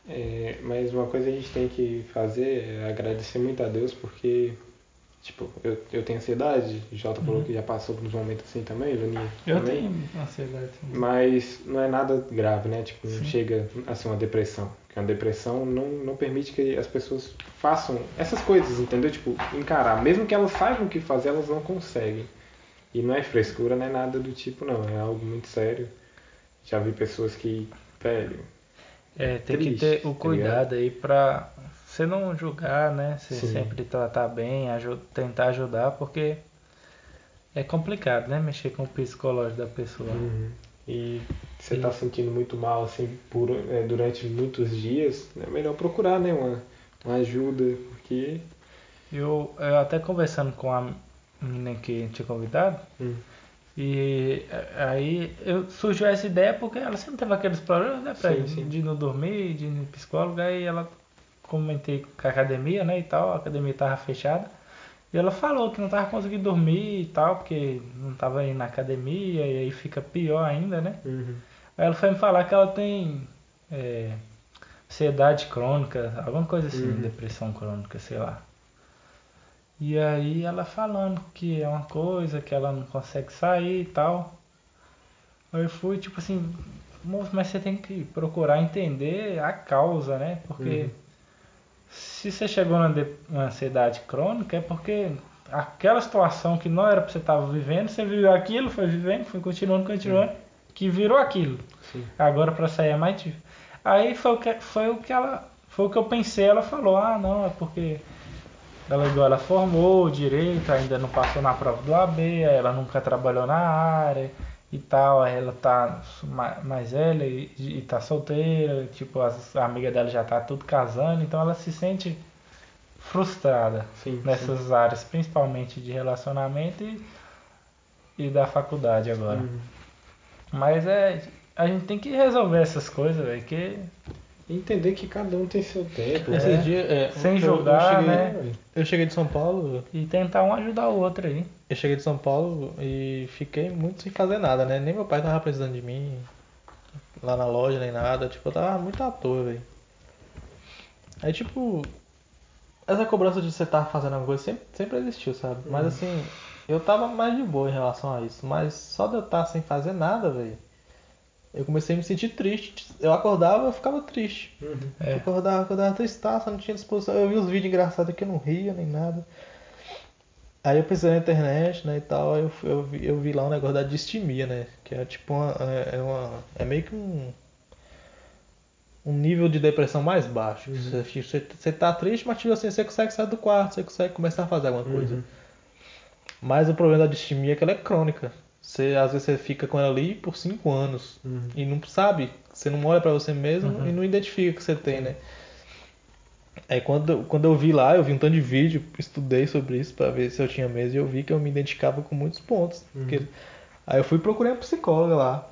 É, mas uma coisa que a gente tem que fazer é agradecer muito a Deus porque, tipo, eu, eu tenho ansiedade, Jota falou que já passou por uns momentos assim também, Luninha Uhum. Eu também. tenho ansiedade também. Mas não é nada grave, né? Tipo, não Sim. chega a ser uma depressão. Porque uma depressão não, não permite que as pessoas façam essas coisas, entendeu? Tipo, encarar. Mesmo que elas saibam o que fazer, elas não conseguem. E não é frescura, não é nada do tipo, não. É algo muito sério. Já vi pessoas que, velho, É, tem Triste, que ter o tá cuidado aí pra você não julgar, né? Você Sim. sempre tratar bem, tentar ajudar, porque é complicado, né? Mexer com o psicológico da pessoa. Uhum. E você está sentindo muito mal assim por, é, durante muitos dias, é melhor procurar né, uma, uma ajuda, porque Eu, eu até conversando com a menina que tinha convidado, hum, E eh, aí eu, surgiu essa ideia porque ela sempre teve aqueles problemas, né? Pra Sim, sim. de não dormir, de ir no psicólogo, aí ela comentei com a academia, né, e tal, a academia tava fechada. E ela falou que não tava conseguindo dormir e tal, porque não tava indo na academia, e aí fica pior ainda, né? uhum. Aí ela foi me falar que ela tem é, ansiedade crônica, alguma coisa assim, Uhum. depressão crônica, sei lá. E aí ela falando que é uma coisa, que ela não consegue sair e tal. Aí eu fui tipo assim, mas você tem que procurar entender a causa, né? Porque Uhum. se você chegou na de- na ansiedade crônica é porque aquela situação que não era pra você estar vivendo, você viveu aquilo, foi vivendo, foi continuando, continuando, que virou aquilo. Sim. Agora pra sair é mais difícil. Aí foi o que foi o que ela foi o que eu pensei, ela falou: "Ah, não, é porque ela igual ela formou direito, ainda não passou na prova do AB, ela nunca trabalhou na área e tal, aí ela tá ma- mais velha e, e tá solteira, tipo, as amigas dela já tá tudo casando, então ela se sente frustrada Sim, nessas áreas, principalmente de relacionamento e, e da faculdade agora. Uhum. Mas é. A gente tem que resolver essas coisas, velho, que entender que cada um tem seu tempo. né? Esses dias, é, sem eu- jogar, eu cheguei, né? Eu cheguei de São Paulo, E tentar um ajudar o outro aí. eu cheguei de São Paulo e fiquei muito sem fazer nada, né? Nem meu pai tava precisando de mim lá na loja, nem nada. Tipo, eu tava muito à toa, velho. Aí, tipo, essa cobrança de você estar fazendo alguma coisa sempre, sempre existiu, sabe? Mas assim, eu tava mais de boa em relação a isso. Mas só de eu estar sem fazer nada, velho, eu comecei a me sentir triste. Eu acordava, eu ficava triste. Uhum. É. Eu acordava, acordava tristaça, não tinha disposição. Eu vi os vídeos engraçados que eu não ria nem nada. Aí eu pesquisei na internet, né, e tal, aí eu, eu, vi, eu vi lá um negócio da distimia, né, que é tipo uma, é, é uma, é meio que um, um nível de depressão mais baixo. Você, você, você tá triste, mas tipo assim, você consegue sair do quarto, você consegue começar a fazer alguma coisa. Uhum. Mas o problema da distimia é que ela é crônica. Você, às vezes você fica com ela ali por 5 anos Uhum. e não sabe, você não olha pra você mesmo e não identifica que você tem, né? Aí quando, quando eu vi lá, eu vi um tanto de vídeo, estudei sobre isso pra ver se eu tinha mesmo e eu vi que eu me identificava com muitos pontos. Porque- Aí eu fui procurar uma psicóloga lá.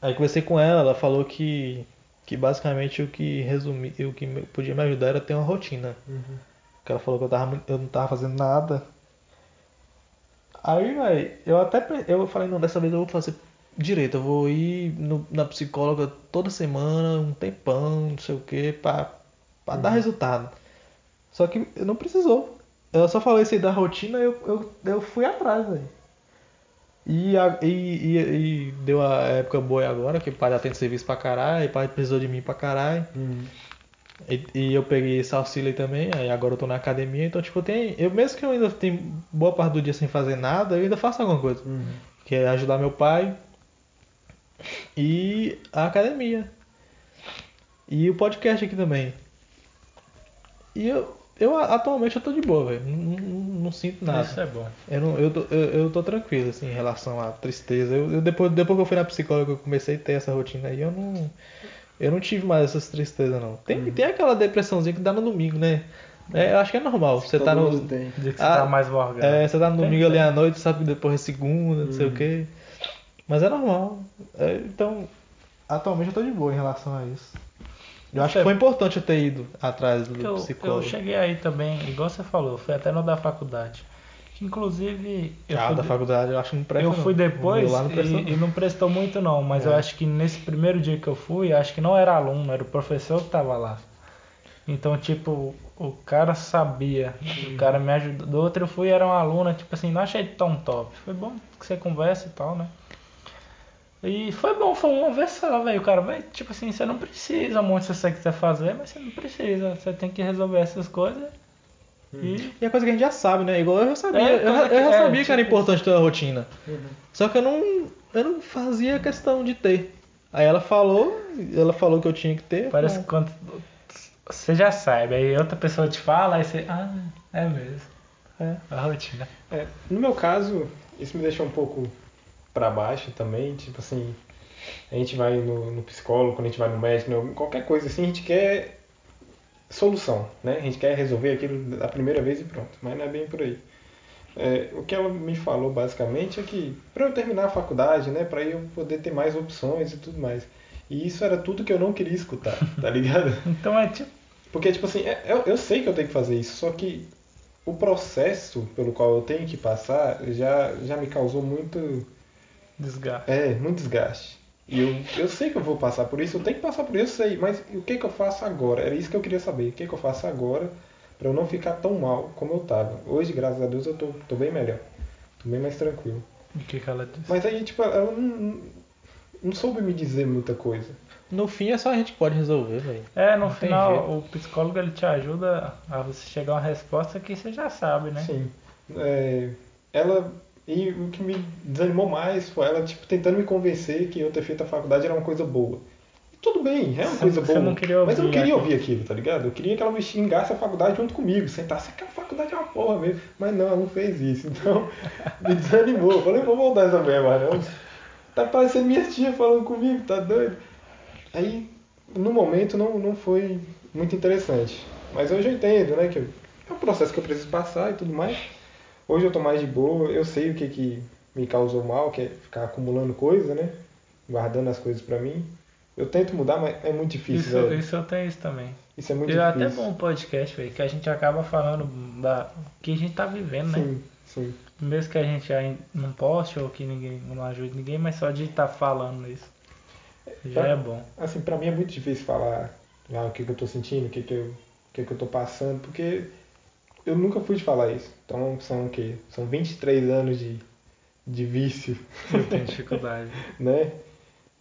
Aí conversei com ela, ela falou que, que basicamente o que resumi, o que podia me ajudar era ter uma rotina. Porque ela falou que eu, tava, eu não tava fazendo nada. Aí, velho, eu até eu falei, não, dessa vez eu vou fazer direito, eu vou ir no- na psicóloga toda semana, um tempão, não sei o que, pra, pra dar resultado. Só que não precisou. Ela só falou isso aí da rotina eu, eu, eu fui atrás, velho. E, e, e, e deu a época boa agora, que o pai já tem serviço pra caralho, o pai precisou de mim pra caralho. E, e eu peguei esse auxílio também, aí agora eu tô na academia, então tipo, tenho. Eu mesmo que eu ainda tenho boa parte do dia sem fazer nada, eu ainda faço alguma coisa. Que é ajudar meu pai e a academia. E o podcast aqui também. E eu, eu atualmente eu tô de boa, velho. Não, não, não sinto nada. Isso é bom. Eu, não, eu, tô, eu, eu tô tranquilo, assim, em relação à tristeza. Eu, eu depois, depois que eu fui na psicóloga, eu comecei a ter essa rotina aí, eu não. Eu não tive mais essas tristezas, não. Tem, tem aquela depressãozinha que dá no domingo, né? É, eu acho que é normal. Você tá Todo no. mundo tem. Dia que você Ah, tá mais morgado. É, você tá no Tem, domingo ali tem. à noite, sabe que depois é segunda, não sei o quê. Mas é normal. É, então, atualmente eu tô de boa em relação a isso. Eu acho que foi importante eu ter ido atrás do eu, psicólogo. eu cheguei aí também, igual você falou, fui até no da faculdade. Inclusive, eu Ah, fui, da faculdade eu acho que não presta eu não. fui depois não prestou, e, e não prestou muito não, mas É. eu acho que nesse primeiro dia que eu fui, acho que não era aluno, era o professor que tava lá. Então, tipo, o cara sabia, o cara me ajudou. Do outro eu fui, era uma aluna, tipo assim, não achei tão top. Foi bom que você conversa e tal, né? E foi bom, foi uma vez só, velho. O cara, velho, tipo assim, você não precisa muito se você quiser fazer, mas você não precisa. Você tem que resolver essas coisas. E E é coisa que a gente já sabe, né? Igual eu já sabia. É, eu, já- coisa que- eu já é, sabia que era tipo- importante ter uma rotina. Só que eu não, eu não fazia questão de ter. Aí ela falou, ela falou que eu tinha que ter. parece que quando você já sabe, aí outra pessoa te fala, aí você, ah, é mesmo. É. A rotina. É, no meu caso, isso me deixou um pouco pra baixo também, tipo assim, a gente vai no, no psicólogo, quando a gente vai no médico, no- qualquer coisa assim, a gente quer solução, né? A gente quer resolver aquilo da primeira vez e pronto, mas não é bem por aí. É, o que ela me falou basicamente é que para eu terminar a faculdade, né, para eu poder ter mais opções e tudo mais. E isso era tudo que eu não queria escutar, tá ligado? Então é tipo, Porque, tipo assim, é- eu, eu sei que eu tenho que fazer isso, só que o processo pelo qual eu tenho que passar já, já me causou muito, desgaste. é, muito desgaste. E eu, eu sei que eu vou passar por isso, eu tenho que passar por isso, eu sei, mas o que que eu faço agora? Era isso que eu queria saber. O que que eu faço agora para eu não ficar tão mal como eu tava? Hoje, graças a Deus, eu tô, tô bem melhor. Tô bem mais tranquilo. O que, que ela disse? Mas aí, tipo, ela não, não, soube me dizer muita coisa. No fim é só a gente que pode resolver, velho. É, no Não final o psicólogo ele te ajuda a você chegar a uma resposta que você já sabe, né? Sim. É, ela. E o que me desanimou mais foi ela, tipo, tentando me convencer que eu ter feito a faculdade era uma coisa boa. E tudo bem, é uma Você- coisa boa. queria mas eu não ouvir queria ouvir aquilo, tá ligado? Eu queria que ela me xingasse a faculdade junto comigo, sentasse que a faculdade é uma porra mesmo. Mas não, ela não fez isso. Então, me desanimou. Eu falei, vou voltar essa mais não. Tá parecendo minha tia falando comigo, tá doido? Aí, no momento, não, não foi muito interessante. Mas hoje eu entendo, né? Que é um processo que eu preciso passar e tudo mais. Hoje eu tô mais de boa, eu sei o que, que me causou mal, que é ficar acumulando coisa, né? Guardando as coisas pra mim. Eu tento mudar, mas é muito difícil, Isso, isso eu tenho isso também. Isso é muito E é difícil. até bom o podcast, velho, que a gente acaba falando da que a gente tá vivendo, né? Sim, sim. Mesmo que a gente aí não poste ou que ninguém não ajude ninguém, mas só de estar falando isso. Já Pra- é bom. Assim, pra mim é muito difícil falar ah, o que, que eu tô sentindo, o que, que, eu, o que, que eu tô passando, porque eu nunca fui de falar isso. Então são o quê? São 23 anos de, de vício, Eu tenho dificuldade. né?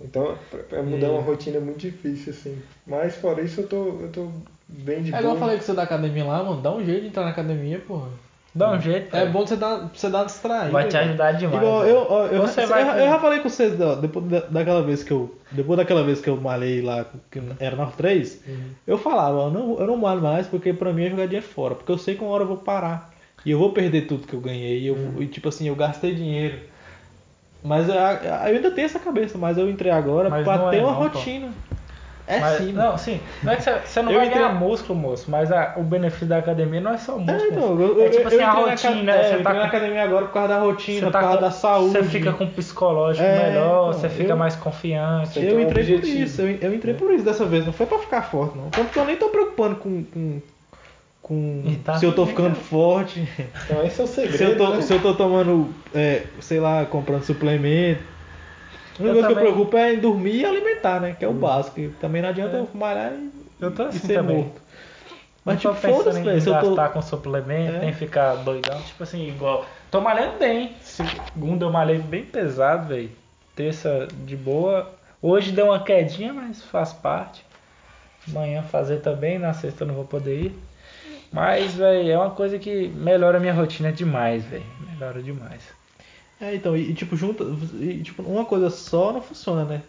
Então, pra mudar E- uma rotina é muito difícil, assim. Mas fora isso, eu tô, eu tô bem de É boa. igual eu falei com você da academia lá, mano. Dá um jeito de entrar na academia, porra. Dá um jeito, É velho. bom você dar, você dar uma distraída. Vai te ajudar demais. Igual, velho. eu, eu, eu, Você eu, vai eu, eu já falei com vocês, depois da, daquela vez que eu. Depois daquela vez que eu malhei lá, que era Norte 3, eu falava, ó, não, eu não malho mais porque pra mim é jogar dinheiro fora. Porque eu sei que uma hora eu vou parar. E eu vou perder tudo que eu ganhei. E, eu, e tipo assim, eu gastei dinheiro. Mas eu, eu ainda tenho essa cabeça, mas eu entrei agora Mas pra ter é uma não, pô. É Mas- sim. Não, sim. Não é que você, não Eu vai entrei- ganhar músculo, moço, mas a- o benefício da academia não é só o É, músculo. então, eu, é tipo eu assim, a entrei na rotina, aca- né? é, eu você entrei tá na academia agora por causa da rotina, Você por tá causa com- da saúde. Você fica com um psicológico É, melhor, então, você fica eu- mais confiante. Eu um entrei por isso, eu, eu entrei por isso dessa vez, não foi pra ficar forte, não. Tanto que eu nem tô preocupando com. com, com tá se eu tô ficando cara. forte, Então esse é o segredo. se eu, tô, né? se eu tô tomando, é, sei lá, comprando suplemento. A única coisa que eu preocupo é em dormir e alimentar, né? Que é o básico. E também não adianta eu malhar e, Eu tô e assim ser também. morto. Mas não tipo, foda-se, velho. Se eu tô. gastar com suplemento, É. nem ficar doidão. Tipo assim, igual. Tô malhando bem. Segunda eu malhei bem pesado, velho. Terça de boa. Hoje deu uma quedinha, mas faz parte. Amanhã fazer também, na sexta eu não vou poder ir. Mas, velho, é uma coisa que melhora a minha rotina demais, velho. Melhora demais. É, então, e, tipo, junta. E, tipo, uma coisa só não funciona, né?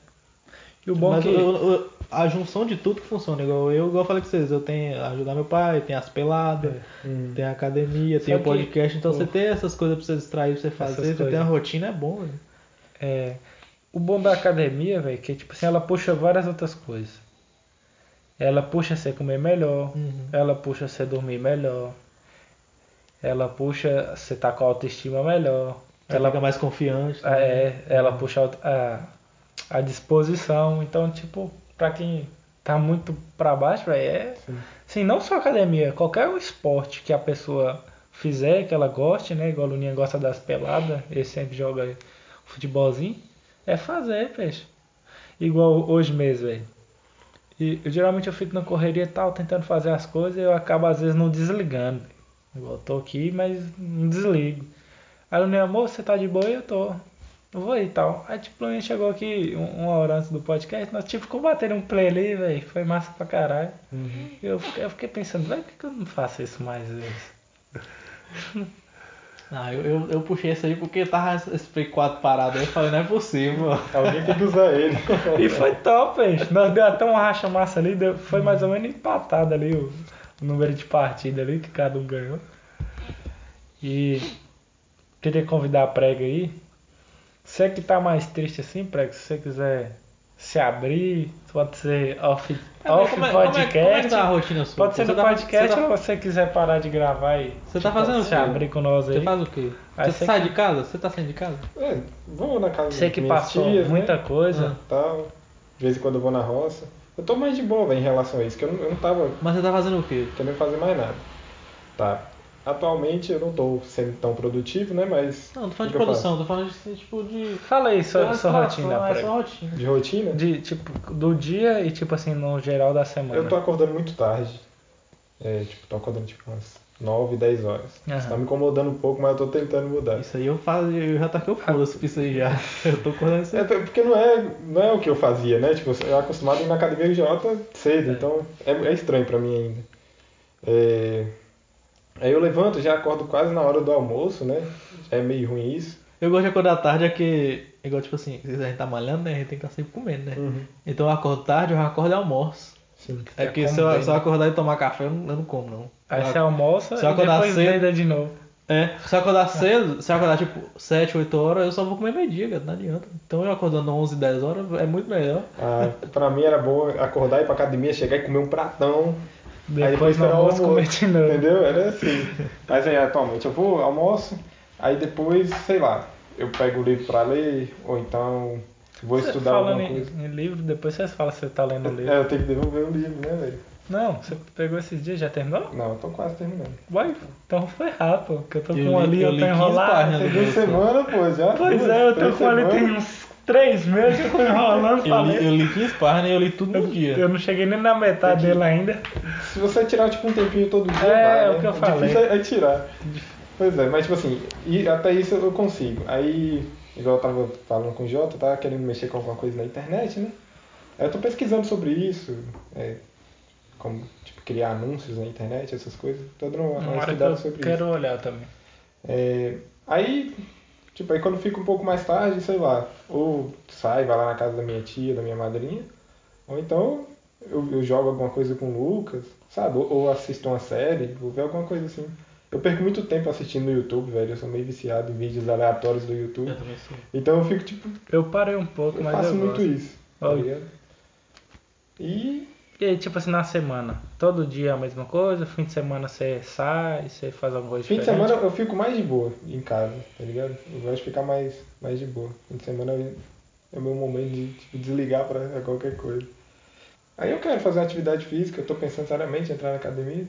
E o bom Mas é que. eu- eu- a junção de tudo que funciona. Igual eu, igual eu falei com vocês, eu tenho ajudar meu pai, tem as peladas, Hum. tem a academia, tem o que, podcast. Então pô, você tem essas coisas pra você distrair, pra você fazer, essas você tem coisas. a rotina, é bom, velho. É, o bom da academia, velho, que tipo assim, ela puxa várias outras coisas. Ela puxa você comer melhor, Uhum. ela puxa você dormir melhor, ela puxa você tá com a autoestima melhor, ela, fica mais confiante. né? é, ela puxa a, a disposição. Então, tipo, pra quem tá muito pra baixo, velho, é. Assim, não só academia, qualquer esporte que a pessoa fizer, que ela goste, né? Igual a Luninha gosta das peladas, ele sempre joga futebolzinho, é fazer, peixe. Igual hoje mesmo, velho. E eu, geralmente eu fico na correria e tal, tentando fazer as coisas e eu acabo às vezes não desligando. Igual eu tô aqui, mas não desligo. Aí Luninha, amor, você tá de boa e eu tô. Eu vou aí e tal. Aí tipo, o Luninha chegou aqui um- uma hora antes do podcast, nós tipo ficou batendo um play ali, velho. Foi massa pra caralho. Eu, fiquei- eu fiquei pensando, velho, por que, que eu não faço isso mais vezes? Ah, eu, eu, eu puxei isso aí porque tava esse Play 4 parado aí. Eu falei, não é possível. Alguém tem que usar ele. E foi top, gente. Nós deu até um racha massa ali, deu- foi mais ou menos empatado ali o, o número de partida ali que cada um ganhou. E queria convidar a prega aí. Você que tá mais triste assim, prega, se você quiser se abrir, pode ser off, off como, é, podcast. como, é, como é que tá a rotina sua? Pode ser Você no tá- podcast você tá- ou se você quiser parar de gravar e Você tá tipo, fazendo o se quê? abrir com nós aí. Você faz o quê? Aí Você sai que- de casa? Você tá saindo de casa? É, vou na casa Você que passou tias, muita né? coisa. Tal. De vez em quando eu vou na roça. Eu tô mais de boa, em relação a isso, que eu não, eu não tava Mas você tá fazendo o quê? querendo fazer mais nada. Tá. Atualmente eu não tô sendo tão produtivo, né? Mas. Não, tô o falando que de eu produção, tô falando de tipo de. Fala aí sua, É sua só- rotina, É prega. só rotina. De rotina? De tipo, do dia e tipo assim, no geral da semana. Eu tô acordando muito tarde. É, tipo, tô acordando tipo umas 9, 10 horas. Aham. Isso tá me incomodando um pouco, mas eu tô tentando mudar. Isso aí eu faço, eu já taquei o foda-se pra isso aí já. Eu tô acordando isso É aí. porque não é, não é o que eu fazia, né? Tipo, eu era acostumado a ir na academia RJ cedo, então é, é estranho pra mim ainda. É, Aí eu levanto, já acordo quase na hora do almoço, né? Já é meio ruim isso. Eu gosto de acordar tarde é que, igual tipo assim, se a gente tá malhando, né? A gente tem que estar sempre comendo, né? Uhum. Então eu acordo tarde, eu já acordo e almoço. Sim. É porque se eu, bem, se eu né? acordar e tomar café, eu não, eu não como, não. Aí Eu você almoça Se eu e acordar depois cedo- de novo. É, se eu acordar cedo, se eu acordar tipo 7, 8 horas, eu só vou comer meio-dia, cara, não adianta. Então eu acordando 11, 10 horas é muito melhor. Ah, pra mim era bom acordar, ir pra academia, chegar e comer um pratão. Depois no almoço comer de novo. Entendeu? Era assim. Mas aí atualmente eu vou, almoço, aí depois, sei lá, eu pego o livro pra ler, ou então vou Você estudar falando alguma em, coisa. em livro, depois você fala se você tá lendo o livro. É, eu tenho que devolver o livro, né, velho? Não, você pegou esses dias, já terminou? Não, eu tô quase terminando. Vai, então foi rápido, porque eu tô Eu com um li- ali, eu tô 15 enrolado. páginas. Tem duas semanas, pô, já. Pois é, eu tô com ali tem uns três meses, eu tô enrolando pra Eu li, ler. eu li 15 páginas e eu li tudo num dia. Eu não cheguei nem na metade que- dele ainda. Se você tirar tipo um tempinho todo dia, É, vai, é né? o que eu Difícil falei. é- é tirar. Pois é, mas tipo assim, e até isso eu consigo. Aí, igual eu tava falando com o Jota, eu tava querendo mexer com alguma coisa na internet, né? Aí eu tô pesquisando sobre isso, é, como tipo, criar anúncios na internet, essas coisas. Tô dando uma, Uma que estudada eu sobre quero isso. olhar também. É, aí, tipo, aí quando fica um pouco mais tarde, sei lá, ou sai, vai lá na casa da minha tia, da minha madrinha, ou então eu, eu jogo alguma coisa com o Lucas, sabe? Ou, ou assisto uma série, vou ver alguma coisa assim. Eu perco muito tempo assistindo no YouTube, velho. Eu sou meio viciado em vídeos aleatórios do YouTube. Eu também sou. Então eu fico, tipo, Eu parei um pouco, eu mas faço eu muito gosto. isso. Tá ligado? E E tipo assim, na semana? Todo dia a mesma coisa? Fim de semana você sai, você faz alguma coisa fim de diferente? semana eu fico mais de boa em casa, tá ligado? Eu gosto de ficar mais, mais de boa. Fim de semana é o meu momento de tipo, desligar pra qualquer coisa. Aí eu quero fazer uma atividade física, eu tô pensando seriamente em entrar na academia.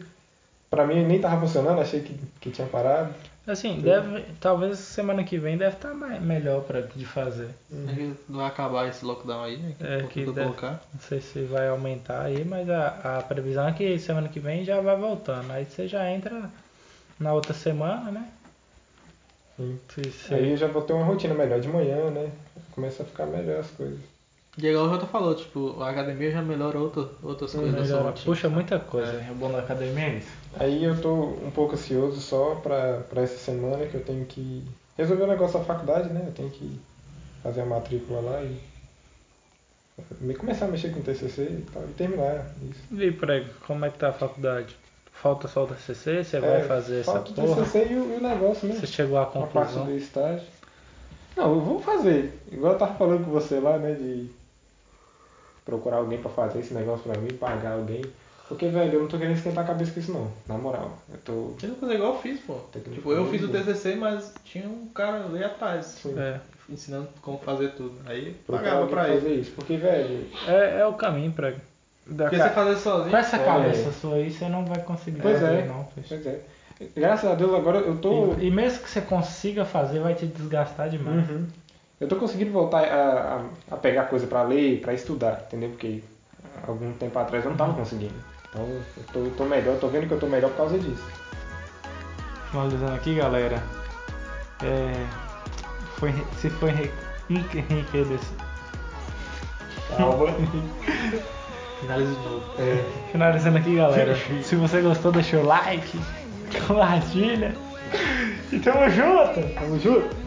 Pra mim nem tava funcionando, achei que, que tinha parado. Assim, deve, talvez semana que vem deve estar melhor pra, de fazer. É que vai acabar esse lockdown aí, né? É, eu que vou deve- colocar. Não sei se vai aumentar aí, mas a, a previsão é que semana que vem já vai voltando. Aí você já entra na outra semana, né? Sim. Se Aí eu já vou ter uma rotina melhor de manhã, né? Começa a ficar melhor as coisas. E igual o Jota falou, tipo, a academia já melhora outra, outras coisas melhora, puxa muita coisa. É. O bom da academia é isso. Aí eu tô um pouco ansioso só pra, pra essa semana que eu tenho que resolver o negócio da faculdade, né? Eu tenho que fazer a matrícula lá e me- começar a mexer com o TCC e tal, e terminar isso. E prego, como é que tá a faculdade? Falta só o TCC? Você vai É, fazer essa falta o porra? TCC e o, e o negócio, né? Você chegou à Uma parte conclusão? do estágio. Não, eu vou fazer. Igual eu tava falando com você lá, né? De procurar alguém pra fazer esse negócio pra mim, pagar alguém. Porque, velho, eu não tô querendo esquentar a cabeça com isso não. Na moral. Eu tô. Tem que fazer igual eu fiz, pô. Tipo, eu fiz o. TCC, mas tinha um cara ali atrás, Sim. É, ensinando como fazer tudo. Aí Procurar pagava pra pra ele. fazer isso. Porque, velho, é, é o caminho, prego. Da Porque ca- você fazer sozinho... Com essa É. cabeça sua aí, você não vai conseguir Pois fazer, é. não. peixe. pois é. Graças a Deus agora eu tô. E, e mesmo que você consiga fazer, vai te desgastar demais. Uhum. Eu tô conseguindo voltar a, a, a pegar coisa pra ler, pra estudar, entendeu? Porque algum tempo atrás eu não tava conseguindo. Então eu tô, eu tô melhor, tô vendo que eu tô melhor por causa disso. Finalizando aqui, galera. É, foi, se foi enri- enriquecedor. Calma. Finaliza de novo. Finalizando aqui, galera. Se você gostou, deixa o like, compartilha. E tamo junto. Tamo junto.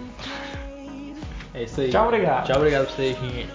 É isso aí. Tchau, obrigado. Tchau, obrigado pra vocês, gente.